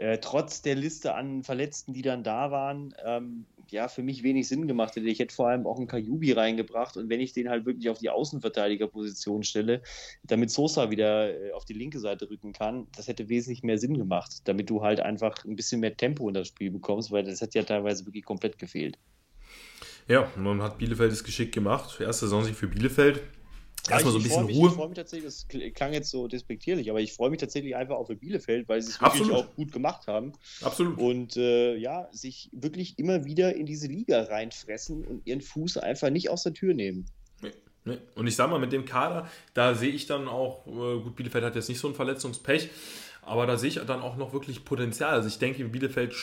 äh, trotz der Liste an Verletzten, die dann da waren, ähm, ja, für mich wenig Sinn gemacht hätte. Ich hätte vor allem auch einen Kajubi reingebracht und wenn ich den halt wirklich auf die Außenverteidigerposition stelle, damit Sosa wieder äh, auf die linke Seite rücken kann, das hätte wesentlich mehr Sinn gemacht, damit du halt einfach ein bisschen mehr Tempo in das Spiel bekommst, weil das hat ja teilweise wirklich komplett gefehlt. Ja, dann hat Bielefeld es geschickt gemacht. Erste Saisonsieg für Bielefeld. Erstmal so ein bisschen mich, Ruhe. Ich freue mich tatsächlich, das klang jetzt so despektierlich, aber ich freue mich tatsächlich einfach auf Bielefeld, weil sie es wirklich Absolut. auch gut gemacht haben. Absolut. Und äh, ja, sich wirklich immer wieder in diese Liga reinfressen und ihren Fuß einfach nicht aus der Tür nehmen. Nee. Nee. Und ich sag mal, mit dem Kader, da sehe ich dann auch, äh, gut, Bielefeld hat jetzt nicht so ein Verletzungspech, aber da sehe ich dann auch noch wirklich Potenzial. Also ich denke, Bielefeld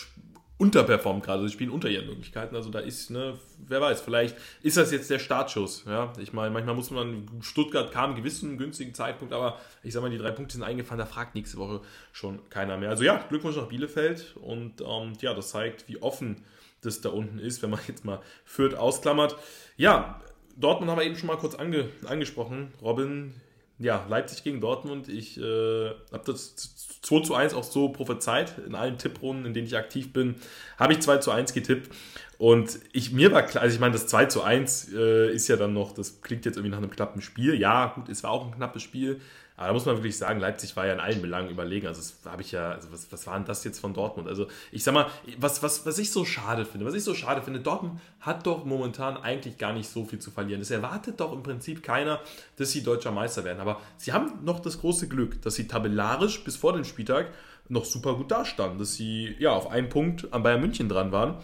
unterperformt gerade. Sie spielen unter ihren Möglichkeiten. Also da ist, ne, wer weiß, vielleicht ist das jetzt der Startschuss. Ja? Ich meine, manchmal muss man, Stuttgart kam gewiss zu einem günstigen Zeitpunkt, aber ich sag mal, die drei Punkte sind eingefahren, da fragt nächste Woche schon keiner mehr. Also ja, Glückwunsch nach Bielefeld und ähm, ja, das zeigt, wie offen das da unten ist, wenn man jetzt mal Fürth ausklammert. Ja, Dortmund haben wir eben schon mal kurz ange, angesprochen. Robin, ja, Leipzig gegen Dortmund. Ich äh, habe das 2 zu 1 auch so prophezeit. In allen Tipprunden, in denen ich aktiv bin, habe ich 2 zu 1 getippt. Und ich, mir war klar, also ich meine, das 2 zu 1 äh, ist ja dann noch, das klingt jetzt irgendwie nach einem knappen Spiel. Ja, gut, es war auch ein knappes Spiel. Aber da muss man wirklich sagen, Leipzig war ja in allen Belangen überlegen. Also, habe ich ja, also was, was war denn das jetzt von Dortmund? Also, ich sag mal, was, was, was ich so schade finde, was ich so schade finde, Dortmund hat doch momentan eigentlich gar nicht so viel zu verlieren. Es erwartet doch im Prinzip keiner, dass sie deutscher Meister werden. Aber sie haben noch das große Glück, dass sie tabellarisch bis vor dem Spieltag noch super gut dastanden, dass sie ja auf einen Punkt an Bayern München dran waren.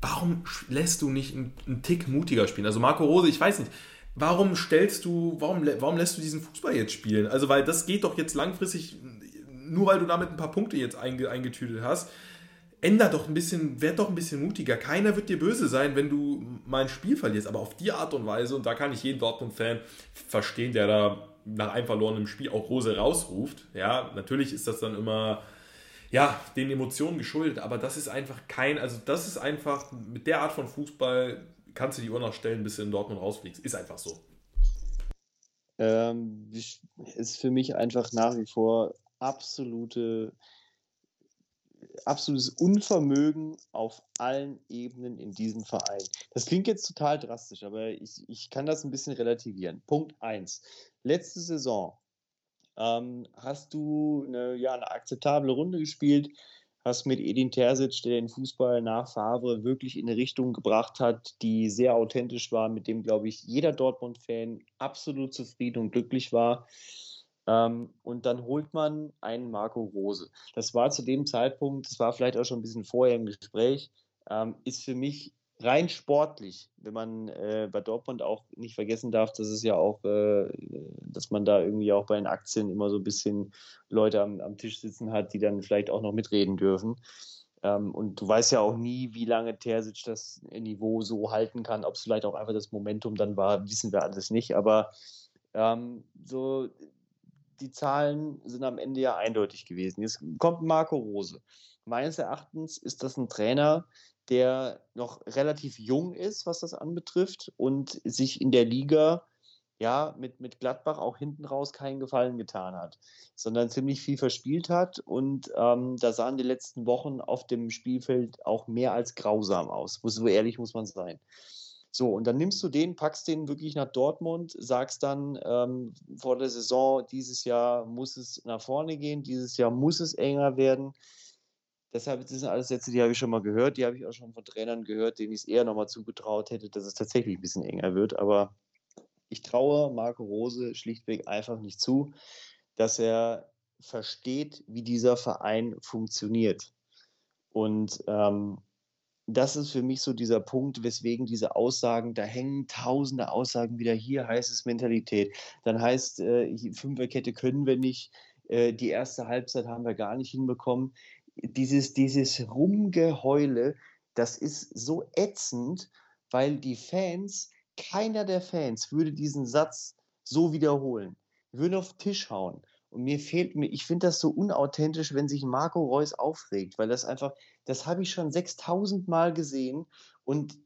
Warum lässt du nicht einen, einen Tick mutiger spielen? Also Marco Rose, ich weiß nicht, warum stellst du, warum, warum lässt du diesen Fußball jetzt spielen? Also, weil das geht doch jetzt langfristig, nur weil du damit ein paar Punkte jetzt einge, eingetütet hast, änder doch ein bisschen, werd doch ein bisschen mutiger. Keiner wird dir böse sein, wenn du mal ein Spiel verlierst, aber auf die Art und Weise, und da kann ich jeden Dortmund-Fan verstehen, der da nach einem verlorenen Spiel auch Rose rausruft. Ja, natürlich ist das dann immer ja, den Emotionen geschuldet, aber das ist einfach kein, also das ist einfach mit der Art von Fußball kannst du die Uhr noch stellen, bis du in Dortmund rausfliegst. Ist einfach so. Ähm, ist für mich einfach nach wie vor absolute, absolutes Unvermögen auf allen Ebenen in diesem Verein. Das klingt jetzt total drastisch, aber ich, ich kann das ein bisschen relativieren. Punkt 1. Letzte Saison ähm, hast du eine, ja, eine akzeptable Runde gespielt hast mit Edin Terzic, der den Fußball nach Favre wirklich in eine Richtung gebracht hat, die sehr authentisch war, mit dem, glaube ich, jeder Dortmund-Fan absolut zufrieden und glücklich war. Ähm, und dann holt man einen Marco Rose. Das war zu dem Zeitpunkt, das war vielleicht auch schon ein bisschen vorher im Gespräch, ähm, ist für mich rein sportlich, wenn man äh, bei Dortmund auch nicht vergessen darf, dass es ja auch, äh, dass man da irgendwie auch bei den Aktien immer so ein bisschen Leute am, am Tisch sitzen hat, die dann vielleicht auch noch mitreden dürfen. Ähm, und du weißt ja auch nie, wie lange Terzic das Niveau so halten kann. Ob es vielleicht auch einfach das Momentum dann war, wissen wir alles nicht. Aber ähm, so die Zahlen sind am Ende ja eindeutig gewesen. Jetzt kommt Marco Rose. Meines Erachtens ist das ein Trainer, der noch relativ jung ist, was das anbetrifft und sich in der Liga ja mit, mit Gladbach auch hinten raus keinen Gefallen getan hat, sondern ziemlich viel verspielt hat und ähm, da sahen die letzten Wochen auf dem Spielfeld auch mehr als grausam aus. So ehrlich muss man sein. So, und dann nimmst du den, packst den wirklich nach Dortmund, sagst dann ähm, vor der Saison, dieses Jahr muss es nach vorne gehen, dieses Jahr muss es enger werden. Deshalb, das sind alles Sätze, die habe ich schon mal gehört, die habe ich auch schon von Trainern gehört, denen ich es eher nochmal zugetraut hätte, dass es tatsächlich ein bisschen enger wird. Aber ich traue Marco Rose schlichtweg einfach nicht zu, dass er versteht, wie dieser Verein funktioniert. Und ähm, das ist für mich so dieser Punkt, weswegen diese Aussagen, da hängen tausende Aussagen wieder. Hier heißt es Mentalität, dann heißt äh, Fünferkette können wir nicht, äh, die erste Halbzeit haben wir gar nicht hinbekommen. Dieses, dieses Rumgeheule, das ist so ätzend, weil die Fans, keiner der Fans würde diesen Satz so wiederholen, würden auf den Tisch hauen. Und mir fehlt mir, ich finde das so unauthentisch, wenn sich Marco Reus aufregt, weil das einfach, das habe ich schon 6000 Mal gesehen und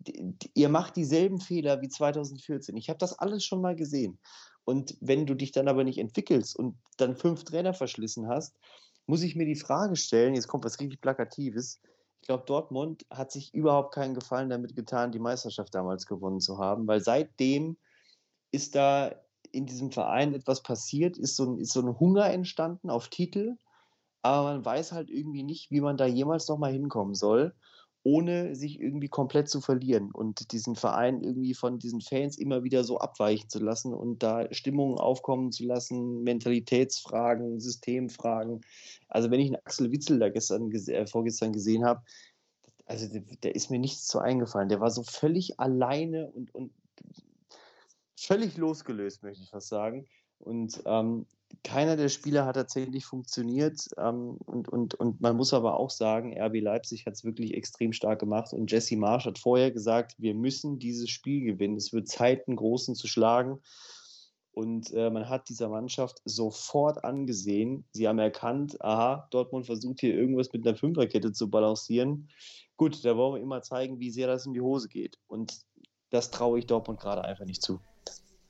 ihr macht dieselben Fehler wie 2014. Ich habe das alles schon mal gesehen. Und wenn du dich dann aber nicht entwickelst und dann fünf Trainer verschlissen hast, muss ich mir die Frage stellen, jetzt kommt was richtig Plakatives. Ich glaube, Dortmund hat sich überhaupt keinen Gefallen damit getan, die Meisterschaft damals gewonnen zu haben, weil seitdem ist da in diesem Verein etwas passiert, ist so, ein, ist so ein Hunger entstanden auf Titel, aber man weiß halt irgendwie nicht, wie man da jemals nochmal hinkommen soll, ohne sich irgendwie komplett zu verlieren und diesen Verein irgendwie von diesen Fans immer wieder so abweichen zu lassen und da Stimmungen aufkommen zu lassen, Mentalitätsfragen, Systemfragen. Also wenn ich einen Axel Witzel da gestern, äh, vorgestern gesehen habe, also der, ist mir nichts zu eingefallen. Der war so völlig alleine und, und völlig losgelöst, möchte ich fast sagen. Und ähm, keiner der Spieler hat tatsächlich funktioniert. Ähm, und, und, und man muss aber auch sagen, RB Leipzig hat es wirklich extrem stark gemacht. Und Jesse Marsch hat vorher gesagt, wir müssen dieses Spiel gewinnen. Es wird Zeit, einen Großen zu schlagen. Und äh, man hat dieser Mannschaft sofort angesehen. Sie haben erkannt, aha, Dortmund versucht hier irgendwas mit einer Fünferkette zu balancieren. Gut, da wollen wir immer zeigen, wie sehr das in die Hose geht. Und das traue ich Dortmund gerade einfach nicht zu.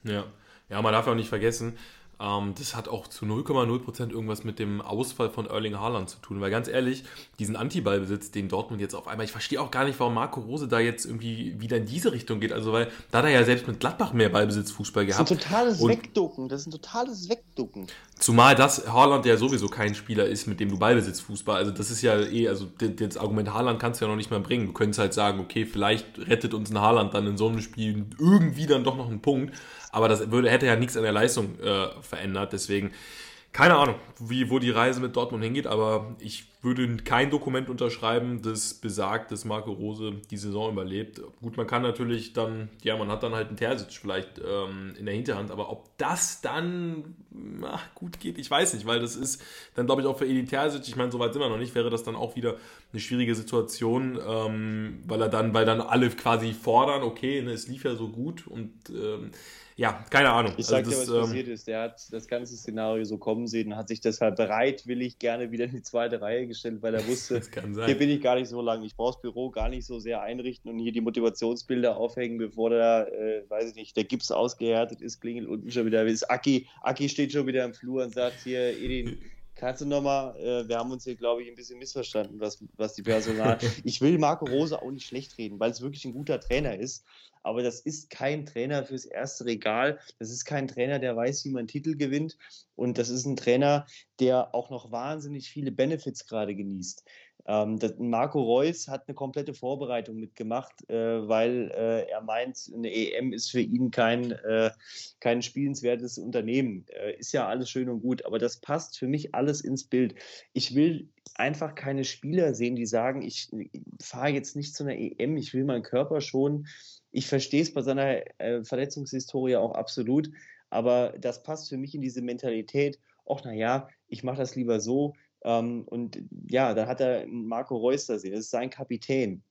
Ja. ja, man darf auch nicht vergessen, ähm, das hat auch zu 0,0% irgendwas mit dem Ausfall von Erling Haaland zu tun. Weil ganz ehrlich, diesen Antiballbesitz, den Dortmund jetzt auf einmal, ich verstehe auch gar nicht, warum Marco Rose da jetzt irgendwie wieder in diese Richtung geht. Also, weil da hat er ja selbst mit Gladbach mehr Ballbesitzfußball gehabt. Das ist ein totales Und Wegducken. Das ist ein totales Wegducken. Zumal das Haaland ja sowieso kein Spieler ist, mit dem du Ballbesitzfußball. Also, das ist ja eh, also das Argument Haaland kannst du ja noch nicht mehr bringen. Du könntest halt sagen, okay, vielleicht rettet uns ein Haaland dann in so einem Spiel irgendwie dann doch noch einen Punkt. Aber das würde, hätte ja nichts an der Leistung äh, verändert. Deswegen keine Ahnung, wie, wo die Reise mit Dortmund hingeht, aber ich würde kein Dokument unterschreiben, das besagt, dass Marco Rose die Saison überlebt. Gut, man kann natürlich dann, ja, man hat dann halt einen Terzic vielleicht ähm, in der Hinterhand, aber ob das dann ach, gut geht, ich weiß nicht, weil das ist dann, glaube ich, auch für Edin Terzic, ich meine, soweit sind wir noch nicht, wäre das dann auch wieder eine schwierige Situation, ähm, weil er dann, weil dann alle quasi fordern, okay, ne, es lief ja so gut und ähm, ja, keine Ahnung. Ich sag also das, dir, was ähm, passiert ist. Der hat das ganze Szenario so kommen sehen und hat sich deshalb bereitwillig gerne wieder in die zweite Reihe gestellt, weil er wusste, hier bin ich gar nicht so lange. Ich brauche das Büro gar nicht so sehr einrichten und hier die Motivationsbilder aufhängen, bevor da, äh, weiß ich nicht, der Gips ausgehärtet ist, klingelt unten schon wieder. Ist Aki, Aki steht schon wieder im Flur und sagt hier, Edin, Kannst du nochmal, äh, wir haben uns hier, glaube ich, ein bisschen missverstanden, was, was die Personal. ich will Marco Rose auch nicht schlecht reden, weil es wirklich ein guter Trainer ist aber das ist kein Trainer fürs erste Regal. Das ist kein Trainer, der weiß, wie man Titel gewinnt. Und das ist ein Trainer, der auch noch wahnsinnig viele Benefits gerade genießt. Ähm, Marco Reus hat eine komplette Vorbereitung mitgemacht, äh, weil äh, er meint, eine EM ist für ihn kein, äh, kein spielenswertes Unternehmen. Ist ja alles schön und gut, aber das passt für mich alles ins Bild. Ich will einfach keine Spieler sehen, die sagen, ich, ich fahre jetzt nicht zu einer EM, ich will meinen Körper schonen ich verstehe es bei seiner äh, Verletzungshistorie auch absolut, aber das passt für mich in diese Mentalität. Ach, naja, ich mache das lieber so. Ähm, und ja, da hat er Marco Reus da sehen. Das ist sein Kapitän.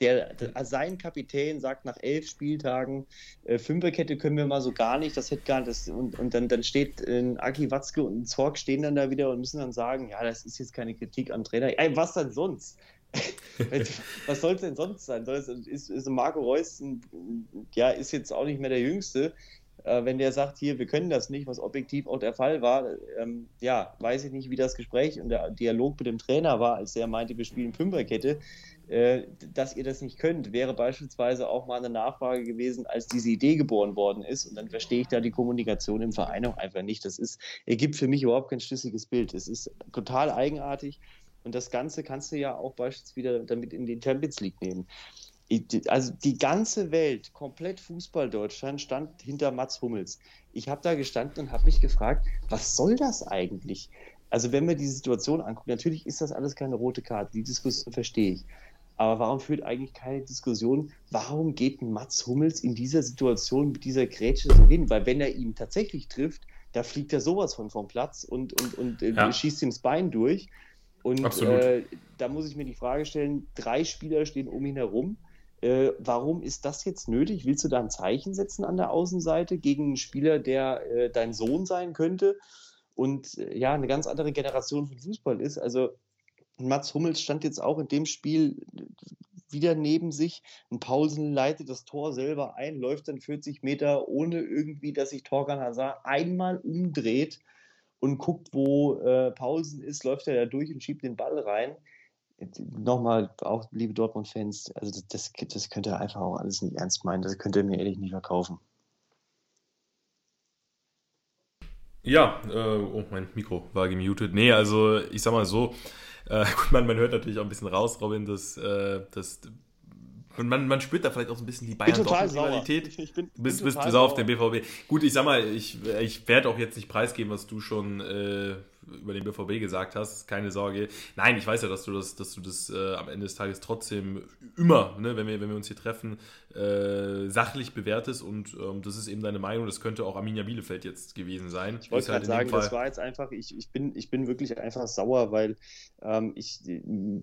Der, der, sein Kapitän sagt nach elf Spieltagen, äh, Fünferkette können wir mal so gar nicht, das hätte gar nicht, und, und dann, dann steht äh, Aki Watzke und ein Zorg stehen dann da wieder und müssen dann sagen, ja, das ist jetzt keine Kritik am Trainer. Ey, was denn sonst? Was soll es denn sonst sein? Ist, ist Marco Reus, ein, ja, ist jetzt auch nicht mehr der Jüngste. Äh, wenn der sagt, hier, wir können das nicht, was objektiv auch der Fall war, ähm, ja, weiß ich nicht, wie das Gespräch und der Dialog mit dem Trainer war, als der meinte, wir spielen Fünferkette, äh, dass ihr das nicht könnt, wäre beispielsweise auch mal eine Nachfrage gewesen, als diese Idee geboren worden ist. Und dann verstehe ich da die Kommunikation im Verein auch einfach nicht. Das ist, ergibt für mich überhaupt kein schlüssiges Bild. Es ist total eigenartig. Und das Ganze kannst du ja auch beispielsweise wieder damit in die Champions League nehmen also die ganze Welt, komplett Fußball Deutschland, stand hinter Mats Hummels. Ich habe da gestanden und habe mich gefragt, was soll das eigentlich? Also wenn wir die Situation angucken, natürlich ist das alles keine rote Karte, die Diskussion verstehe ich. Aber warum führt eigentlich keine Diskussion, warum geht Mats Hummels in dieser Situation mit dieser Grätsche so hin? Weil wenn er ihn tatsächlich trifft, da fliegt er sowas von vom Platz und, und, und äh, ja. schießt ihm das Bein durch. Und äh, da muss ich mir die Frage stellen, drei Spieler stehen um ihn herum äh, warum ist das jetzt nötig? Willst du da ein Zeichen setzen an der Außenseite gegen einen Spieler, der äh, dein Sohn sein könnte und äh, ja, eine ganz andere Generation von Fußball ist? Also Mats Hummels stand jetzt auch in dem Spiel äh, wieder neben sich. Ein Paulsen leitet das Tor selber ein, läuft dann 40 Meter, ohne irgendwie, dass sich Torgan Hazard einmal umdreht und guckt, wo äh, Paulsen ist, läuft er da durch und schiebt den Ball rein nochmal, auch liebe Dortmund-Fans, also das, das, das könnt ihr einfach auch alles nicht ernst meinen. Das könnt ihr mir ehrlich nicht verkaufen. Ja, äh, oh, mein Mikro war gemutet. Nee, also ich sag mal so, äh, man, man hört natürlich auch ein bisschen raus, Robin, dass, äh, dass und man, man spürt da vielleicht auch so ein bisschen die Bayern-Rivalität. Ich, ich bin, bist, bist du auf der BVB. Gut, ich sag mal, ich, ich werde auch jetzt nicht preisgeben, was du schon äh, über den BVB gesagt hast, keine Sorge. Nein, ich weiß ja, dass du das, dass du das äh, am Ende des Tages trotzdem immer, ne, wenn, wir, wenn wir uns hier treffen, äh, sachlich bewertest und ähm, das ist eben deine Meinung. Das könnte auch Arminia Bielefeld jetzt gewesen sein. Ich wollte halt gerade sagen, das war jetzt einfach, ich, ich, bin, ich bin wirklich einfach sauer, weil ähm, ich,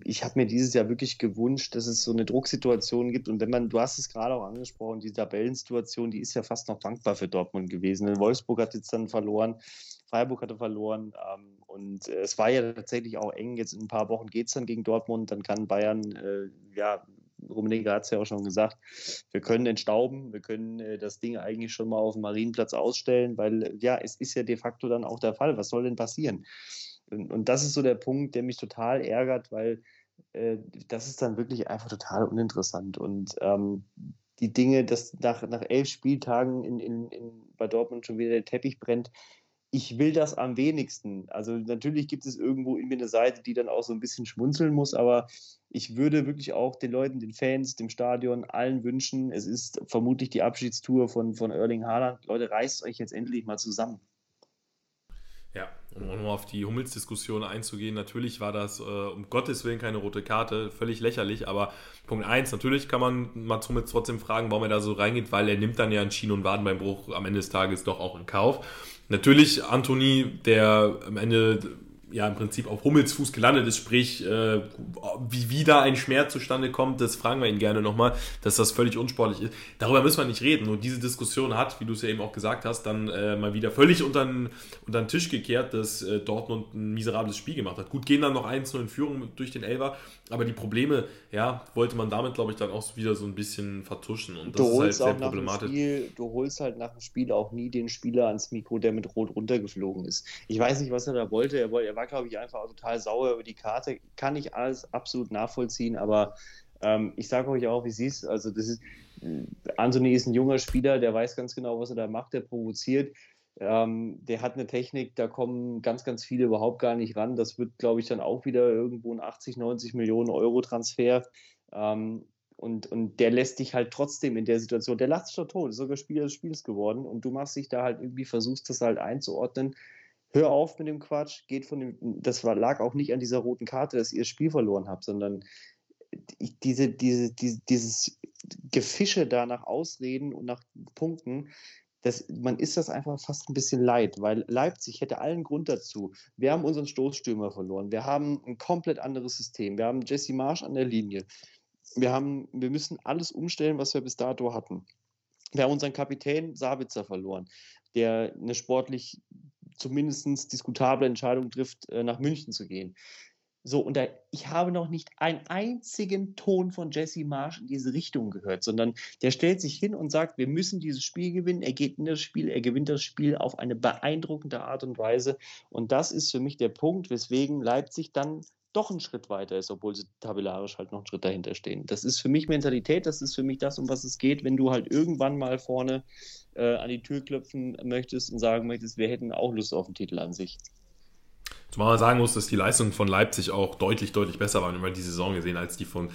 ich habe mir dieses Jahr wirklich gewünscht, dass es so eine Drucksituation gibt und wenn man, du hast es gerade auch angesprochen, die Tabellensituation, die ist ja fast noch dankbar für Dortmund gewesen. Wolfsburg hat jetzt dann verloren. Freiburg hatte verloren. Ähm, und äh, es war ja tatsächlich auch eng. Jetzt in ein paar Wochen geht es dann gegen Dortmund. Dann kann Bayern, äh, ja, Rummenigge hat es ja auch schon gesagt, wir können entstauben, wir können äh, das Ding eigentlich schon mal auf dem Marienplatz ausstellen, weil ja, es ist ja de facto dann auch der Fall. Was soll denn passieren? Und, und das ist so der Punkt, der mich total ärgert, weil äh, das ist dann wirklich einfach total uninteressant. Und ähm, die Dinge, dass nach, nach elf Spieltagen in, in, in, bei Dortmund schon wieder der Teppich brennt, ich will das am wenigsten. Also natürlich gibt es irgendwo in mir eine Seite, die dann auch so ein bisschen schmunzeln muss, aber ich würde wirklich auch den Leuten, den Fans, dem Stadion, allen wünschen, es ist vermutlich die Abschiedstour von, von Erling Haaland. Leute, reißt euch jetzt endlich mal zusammen. Ja, um nochmal auf die Hummels-Diskussion einzugehen, natürlich war das äh, um Gottes Willen keine rote Karte, völlig lächerlich, aber Punkt 1, natürlich kann man Mats Hummels trotzdem fragen, warum er da so reingeht, weil er nimmt dann ja einen Schien- und Wadenbeinbruch am Ende des Tages doch auch in Kauf. Natürlich Anthony, der am Ende ja im Prinzip auf Hummels Fuß gelandet ist, sprich, äh, wie wieder ein Schmerz zustande kommt, das fragen wir ihn gerne nochmal, dass das völlig unsportlich ist. Darüber müssen wir nicht reden. Nur diese Diskussion hat, wie du es ja eben auch gesagt hast, dann äh, mal wieder völlig unter den, Tisch gekehrt, dass äh, Dortmund ein miserables Spiel gemacht hat. Gut, gehen dann noch 1-0 in Führung durch den Elber, aber die Probleme, ja, wollte man damit, glaube ich, dann auch wieder so ein bisschen vertuschen. Und das du ist halt sehr problematisch. Spiel, du holst halt nach dem Spiel auch nie den Spieler ans Mikro, der mit Rot runtergeflogen ist. Ich weiß nicht, was er da wollte. Er, wollte, er war, glaube ich, einfach total sauer über die Karte. Kann ich alles absolut nachvollziehen, aber ähm, ich sage euch auch, wie sie es Also, das ist, Anthony ist ein junger Spieler, der weiß ganz genau, was er da macht, der provoziert. Ähm, der hat eine Technik, da kommen ganz, ganz viele überhaupt gar nicht ran. Das wird, glaube ich, dann auch wieder irgendwo ein 80, 90 Millionen Euro Transfer. Ähm, und, und der lässt dich halt trotzdem in der Situation, der lacht sich doch tot, ist sogar Spieler des Spiels geworden und du machst dich da halt irgendwie, versuchst das halt einzuordnen hör auf mit dem Quatsch, geht von dem, das war, lag auch nicht an dieser roten Karte, dass ihr das Spiel verloren habt, sondern diese, diese, diese, dieses Gefische da nach Ausreden und nach Punkten, das, man ist das einfach fast ein bisschen leid, weil Leipzig hätte allen Grund dazu. Wir haben unseren Stoßstürmer verloren. Wir haben ein komplett anderes System. Wir haben Jesse Marsch an der Linie. Wir, haben, wir müssen alles umstellen, was wir bis dato hatten. Wir haben unseren Kapitän Sabitzer verloren, der eine sportlich zumindest diskutable Entscheidung trifft, äh, nach München zu gehen. So, und da, ich habe noch nicht einen einzigen Ton von Jesse Marsch in diese Richtung gehört, sondern der stellt sich hin und sagt, wir müssen dieses Spiel gewinnen. Er geht in das Spiel, er gewinnt das Spiel auf eine beeindruckende Art und Weise. Und das ist für mich der Punkt, weswegen Leipzig dann doch einen Schritt weiter ist, obwohl sie tabellarisch halt noch einen Schritt dahinter stehen. Das ist für mich Mentalität, das ist für mich das, um was es geht, wenn du halt irgendwann mal vorne äh, an die Tür klopfen möchtest und sagen möchtest, wir hätten auch Lust auf den Titel an sich. Zumal man sagen muss, dass die Leistungen von Leipzig auch deutlich, deutlich besser waren über die Saison gesehen als die von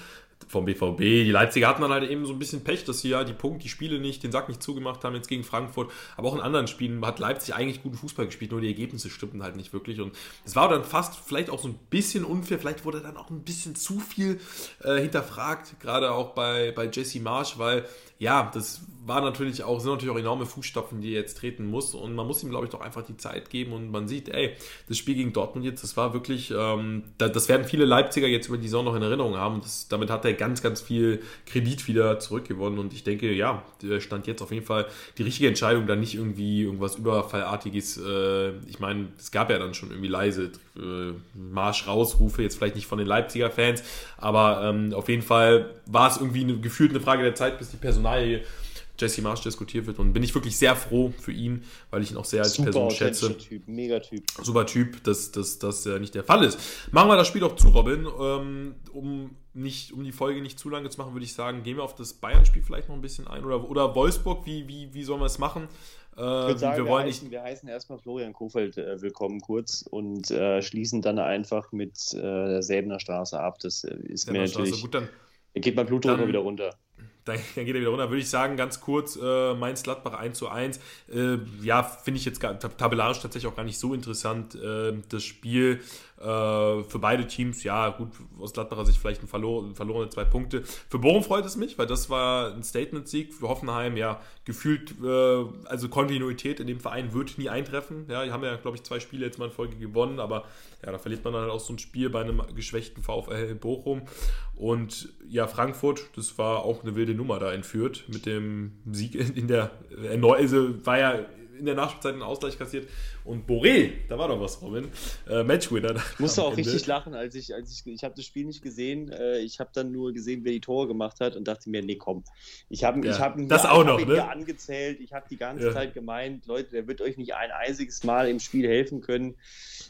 vom BVB. Die Leipziger hatten dann halt eben so ein bisschen Pech, dass sie ja die Punkte, die Spiele nicht, den Sack nicht zugemacht haben, jetzt gegen Frankfurt. Aber auch in anderen Spielen hat Leipzig eigentlich guten Fußball gespielt, nur die Ergebnisse stimmten halt nicht wirklich. Und es war dann fast vielleicht auch so ein bisschen unfair, vielleicht wurde dann auch ein bisschen zu viel äh, hinterfragt, gerade auch bei, bei Jesse Marsch, weil ja, das war natürlich auch, sind natürlich auch enorme Fußstapfen, die er jetzt treten muss. Und man muss ihm, glaube ich, doch einfach die Zeit geben. Und man sieht, ey, das Spiel gegen Dortmund jetzt, das war wirklich, ähm, das werden viele Leipziger jetzt über die Saison noch in Erinnerung haben. Das, damit hat er ganz, ganz viel Kredit wieder zurückgewonnen. Und ich denke, ja, der stand jetzt auf jeden Fall die richtige Entscheidung, da nicht irgendwie irgendwas Überfallartiges. Äh, ich meine, es gab ja dann schon irgendwie leise äh, Marsch-Rausrufe, jetzt vielleicht nicht von den Leipziger Fans, aber ähm, auf jeden Fall war es irgendwie eine, gefühlt eine Frage der Zeit, bis die Personalie Jesse Marsch diskutiert wird. Und bin ich wirklich sehr froh für ihn, weil ich ihn auch sehr als Super Person schätze. Typ, mega Typ. Super Typ, dass das, das ja nicht der Fall ist. Machen wir das Spiel doch zu, Robin. Ähm, um, nicht, um die Folge nicht zu lange zu machen, würde ich sagen, gehen wir auf das Bayern-Spiel vielleicht noch ein bisschen ein. Oder, oder Wolfsburg, wie, wie, wie sollen wir es machen? ich würde sagen, wir, wir, heißen, wir, heißen, erstmal Florian Kofeld äh, willkommen kurz und äh, schließen dann einfach mit äh, der Säbener Straße ab. Das äh, ist Säbener mir natürlich. Straße. Gut, dann, geht mein Blutdruck wieder runter dann, dann, geht er wieder runter. Würde ich sagen, ganz kurz, äh, Mainz-Gladbach 1 zu 1. Äh, ja, finde ich jetzt tabellarisch tatsächlich auch gar nicht so interessant, äh, das Spiel. Äh, für beide Teams, ja, gut, aus Gladbacher Sicht vielleicht ein verlor verlorene zwei Punkte. Für Bochum freut es mich, weil das war ein Statement-Sieg. Für Hoffenheim, ja, gefühlt, äh, also Kontinuität in dem Verein wird nie eintreffen. Ja, die haben ja, glaube ich, zwei Spiele jetzt mal in Folge gewonnen, aber ja, da verliert man dann halt auch so ein Spiel bei einem geschwächten VfL Bochum. Und ja, Frankfurt, das war auch eine wilde Nummer da entführt mit dem Sieg in der, also war ja in der Nachspielzeit einen Ausgleich kassiert. Und Boré, da war doch was, Robin. Äh, Matchwinner. Ich musste auch Ende. richtig lachen, als ich, als ich, ich habe das Spiel nicht gesehen. Äh, ich habe dann nur gesehen, wer die Tore gemacht hat und dachte mir, nee, komm. Ich habe ja, hab ihn, das auch noch, ne? angezählt. Ich habe die ganze ja. Zeit gemeint, Leute, der wird euch nicht ein einziges Mal im Spiel helfen können.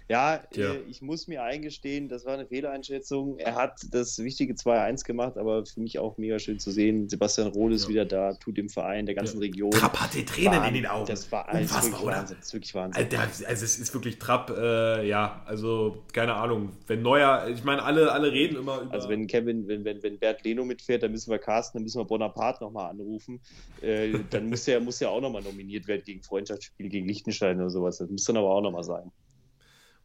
Ja, ja. Äh, ich muss mir eingestehen, das war eine Fehleinschätzung. Er hat das wichtige 2-1 gemacht, aber für mich auch mega schön zu sehen. Sebastian Rohl ist wieder da, tut dem Verein, der ganzen Region. Trapp hatte Tränen Wahnsinn. in den Augen. Das war Unfassbar, Wahnsinn. Das ist wirklich Wahnsinn. Also, also es ist wirklich Trapp, äh, ja, also keine Ahnung. Wenn Neuer, ich meine, alle, alle reden immer über. Also wenn Kevin, wenn, wenn, wenn Bert Leno mitfährt, dann müssen wir Carsten, dann müssen wir Bonaparte nochmal anrufen. Äh, dann muss er muss ja auch nochmal nominiert werden gegen Freundschaftsspiel gegen Liechtenstein oder sowas. Das muss dann aber auch nochmal sein.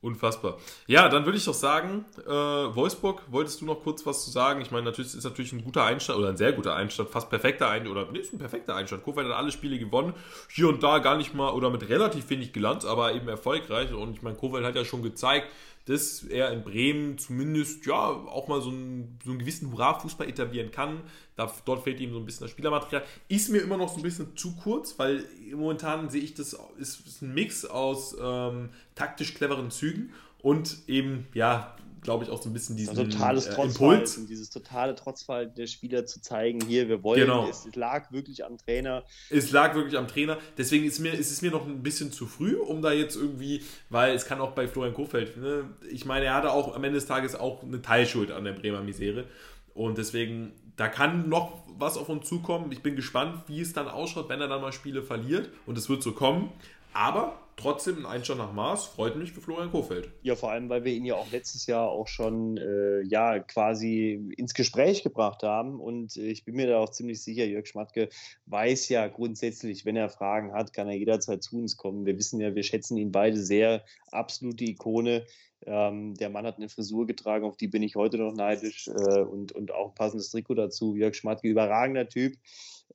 Unfassbar. Ja, dann würde ich doch sagen, äh, Wolfsburg, wolltest du noch kurz was zu sagen? Ich meine, natürlich ist natürlich ein guter Einstand oder ein sehr guter Einstand, fast perfekter Einstand oder nee, ist ein perfekter Einstand. Kofeld hat alle Spiele gewonnen, hier und da gar nicht mal oder mit relativ wenig Glanz, aber eben erfolgreich. Und ich meine, Kofeld hat ja schon gezeigt, dass er in Bremen zumindest ja auch mal so einen, so einen gewissen Hurra-Fußball etablieren kann. Da, dort fehlt ihm so ein bisschen das Spielermaterial. Ist mir immer noch so ein bisschen zu kurz, weil momentan sehe ich, das ist, ein Mix aus ähm, taktisch cleveren Zügen und eben, ja, glaube ich, auch so ein bisschen diesen ein totales äh, Impuls. Dieses totale Trotzverhalten der Spieler zu zeigen, hier, wir wollen, genau. es lag wirklich am Trainer. Es lag wirklich am Trainer. Deswegen ist, mir, ist es mir noch ein bisschen zu früh, um da jetzt irgendwie, weil es kann auch bei Florian Kofeld, ne? ich meine, er hatte auch am Ende des Tages auch eine Teilschuld an der Bremer Misere. Und deswegen, da kann noch was auf uns zukommen. Ich bin gespannt, wie es dann ausschaut, wenn er dann mal Spiele verliert. Und es wird so kommen. Aber trotzdem ein Einstand nach Maß freut mich für Florian Kofeld. Ja, vor allem, weil wir ihn ja auch letztes Jahr auch schon äh, ja quasi ins Gespräch gebracht haben. Und ich bin mir da auch ziemlich sicher, Jörg Schmatke weiß ja grundsätzlich, wenn er Fragen hat, kann er jederzeit zu uns kommen. Wir wissen ja, wir schätzen ihn beide sehr. Absolute Ikone. Ähm, der Mann hat eine Frisur getragen, auf die bin ich heute noch neidisch äh, und, und auch ein passendes Trikot dazu. Jörg Schmatke, überragender Typ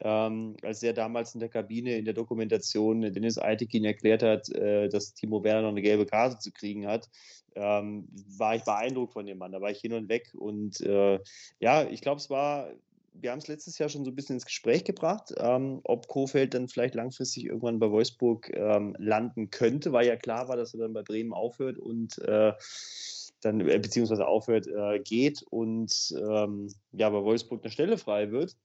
ähm, als er damals in der Kabine in der Dokumentation Dennis Eitekin erklärt hat, äh, dass Timo Werner noch eine gelbe Karte zu kriegen hat, ähm, war ich beeindruckt von dem Mann. Da war ich hin und weg. Und äh, ja, ich glaube, es war wir haben es letztes Jahr schon so ein bisschen ins Gespräch gebracht, ähm, ob Kofeld dann vielleicht langfristig irgendwann bei Wolfsburg ähm, landen könnte, weil ja klar war, dass er dann bei Bremen aufhört und äh, dann äh, beziehungsweise aufhört, äh, geht und ähm, ja, bei Wolfsburg eine Stelle frei wird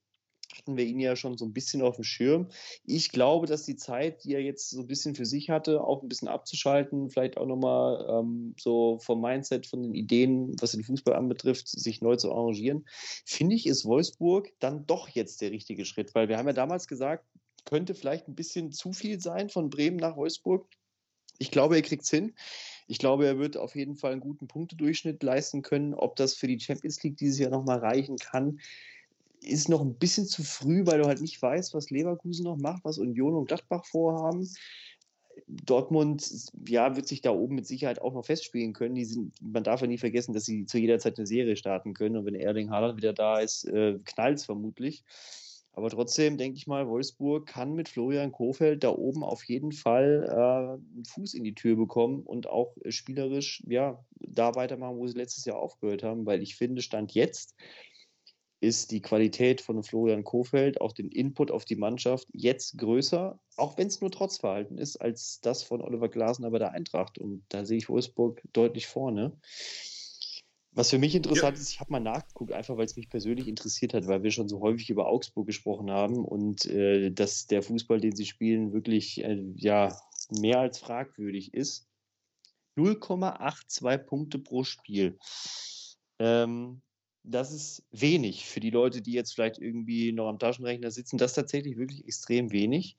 hatten wir ihn ja schon so ein bisschen auf dem Schirm. Ich glaube, dass die Zeit, die er jetzt so ein bisschen für sich hatte, auch ein bisschen abzuschalten, vielleicht auch nochmal ähm, so vom Mindset, von den Ideen, was den Fußball anbetrifft, sich neu zu arrangieren, finde ich, ist Wolfsburg dann doch jetzt der richtige Schritt, weil wir haben ja damals gesagt, könnte vielleicht ein bisschen zu viel sein von Bremen nach Wolfsburg. Ich glaube, er kriegt es hin. Ich glaube, er wird auf jeden Fall einen guten Punktedurchschnitt leisten können. Ob das für die Champions League dieses Jahr nochmal reichen kann, ist noch ein bisschen zu früh, weil du halt nicht weißt, was Leverkusen noch macht, was Union und Gladbach vorhaben. Dortmund, ja, wird sich da oben mit Sicherheit auch noch festspielen können. Die sind, man darf ja nie vergessen, dass sie zu jeder Zeit eine Serie starten können. Und wenn Erling Haaland wieder da ist, äh, knallt es vermutlich. Aber trotzdem denke ich mal, Wolfsburg kann mit Florian Kofeld da oben auf jeden Fall äh, einen Fuß in die Tür bekommen und auch spielerisch ja, da weitermachen, wo sie letztes Jahr aufgehört haben, weil ich finde, Stand jetzt ist die Qualität von Florian Kofeld, auch den Input auf die Mannschaft jetzt größer, auch wenn es nur Trotzverhalten ist, als das von Oliver Glasner bei der Eintracht. Und da sehe ich Wolfsburg deutlich vorne. Was für mich interessant ja. ist, ich habe mal nachgeguckt, einfach weil es mich persönlich interessiert hat, weil wir schon so häufig über Augsburg gesprochen haben und äh, dass der Fußball, den sie spielen, wirklich äh, ja, mehr als fragwürdig ist. 0,82 Punkte pro Spiel. Ähm, das ist wenig für die Leute, die jetzt vielleicht irgendwie noch am Taschenrechner sitzen. Das ist tatsächlich wirklich extrem wenig.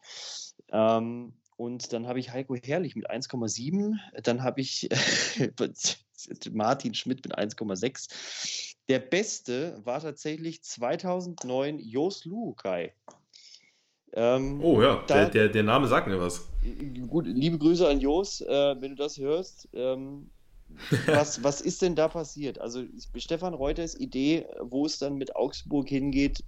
Ähm, und dann habe ich Heiko Herrlich mit 1,7. Dann habe ich Martin Schmidt mit 1,6. Der beste war tatsächlich 2009 Jos Luukai. Ähm, oh ja, da, der, der, der, Name sagt mir was. Gut, liebe Grüße an Jos, äh, wenn du das hörst. Ähm, was, was ist denn da passiert? Also Stefan Reuters Idee, wo es dann mit Augsburg hingeht,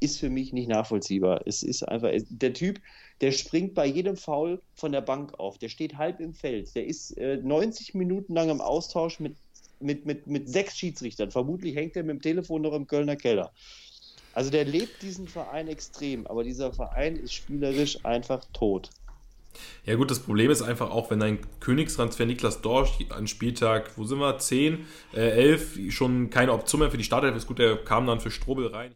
ist für mich nicht nachvollziehbar. Es ist einfach, der Typ, der springt bei jedem Foul von der Bank auf. Der steht halb im Feld. Der ist äh, 90 Minuten lang im Austausch mit, mit, mit, mit sechs Schiedsrichtern. Vermutlich hängt er mit dem Telefon noch im Kölner Keller. Also der lebt diesen Verein extrem, aber dieser Verein ist spielerisch einfach tot. Ja gut, das Problem ist einfach auch, wenn ein Königstransfer Niklas Dorsch an Spieltag, wo sind wir, 10, äh, 11, schon keine Option mehr für die Startelf ist. Gut, der kam dann für Strobel rein.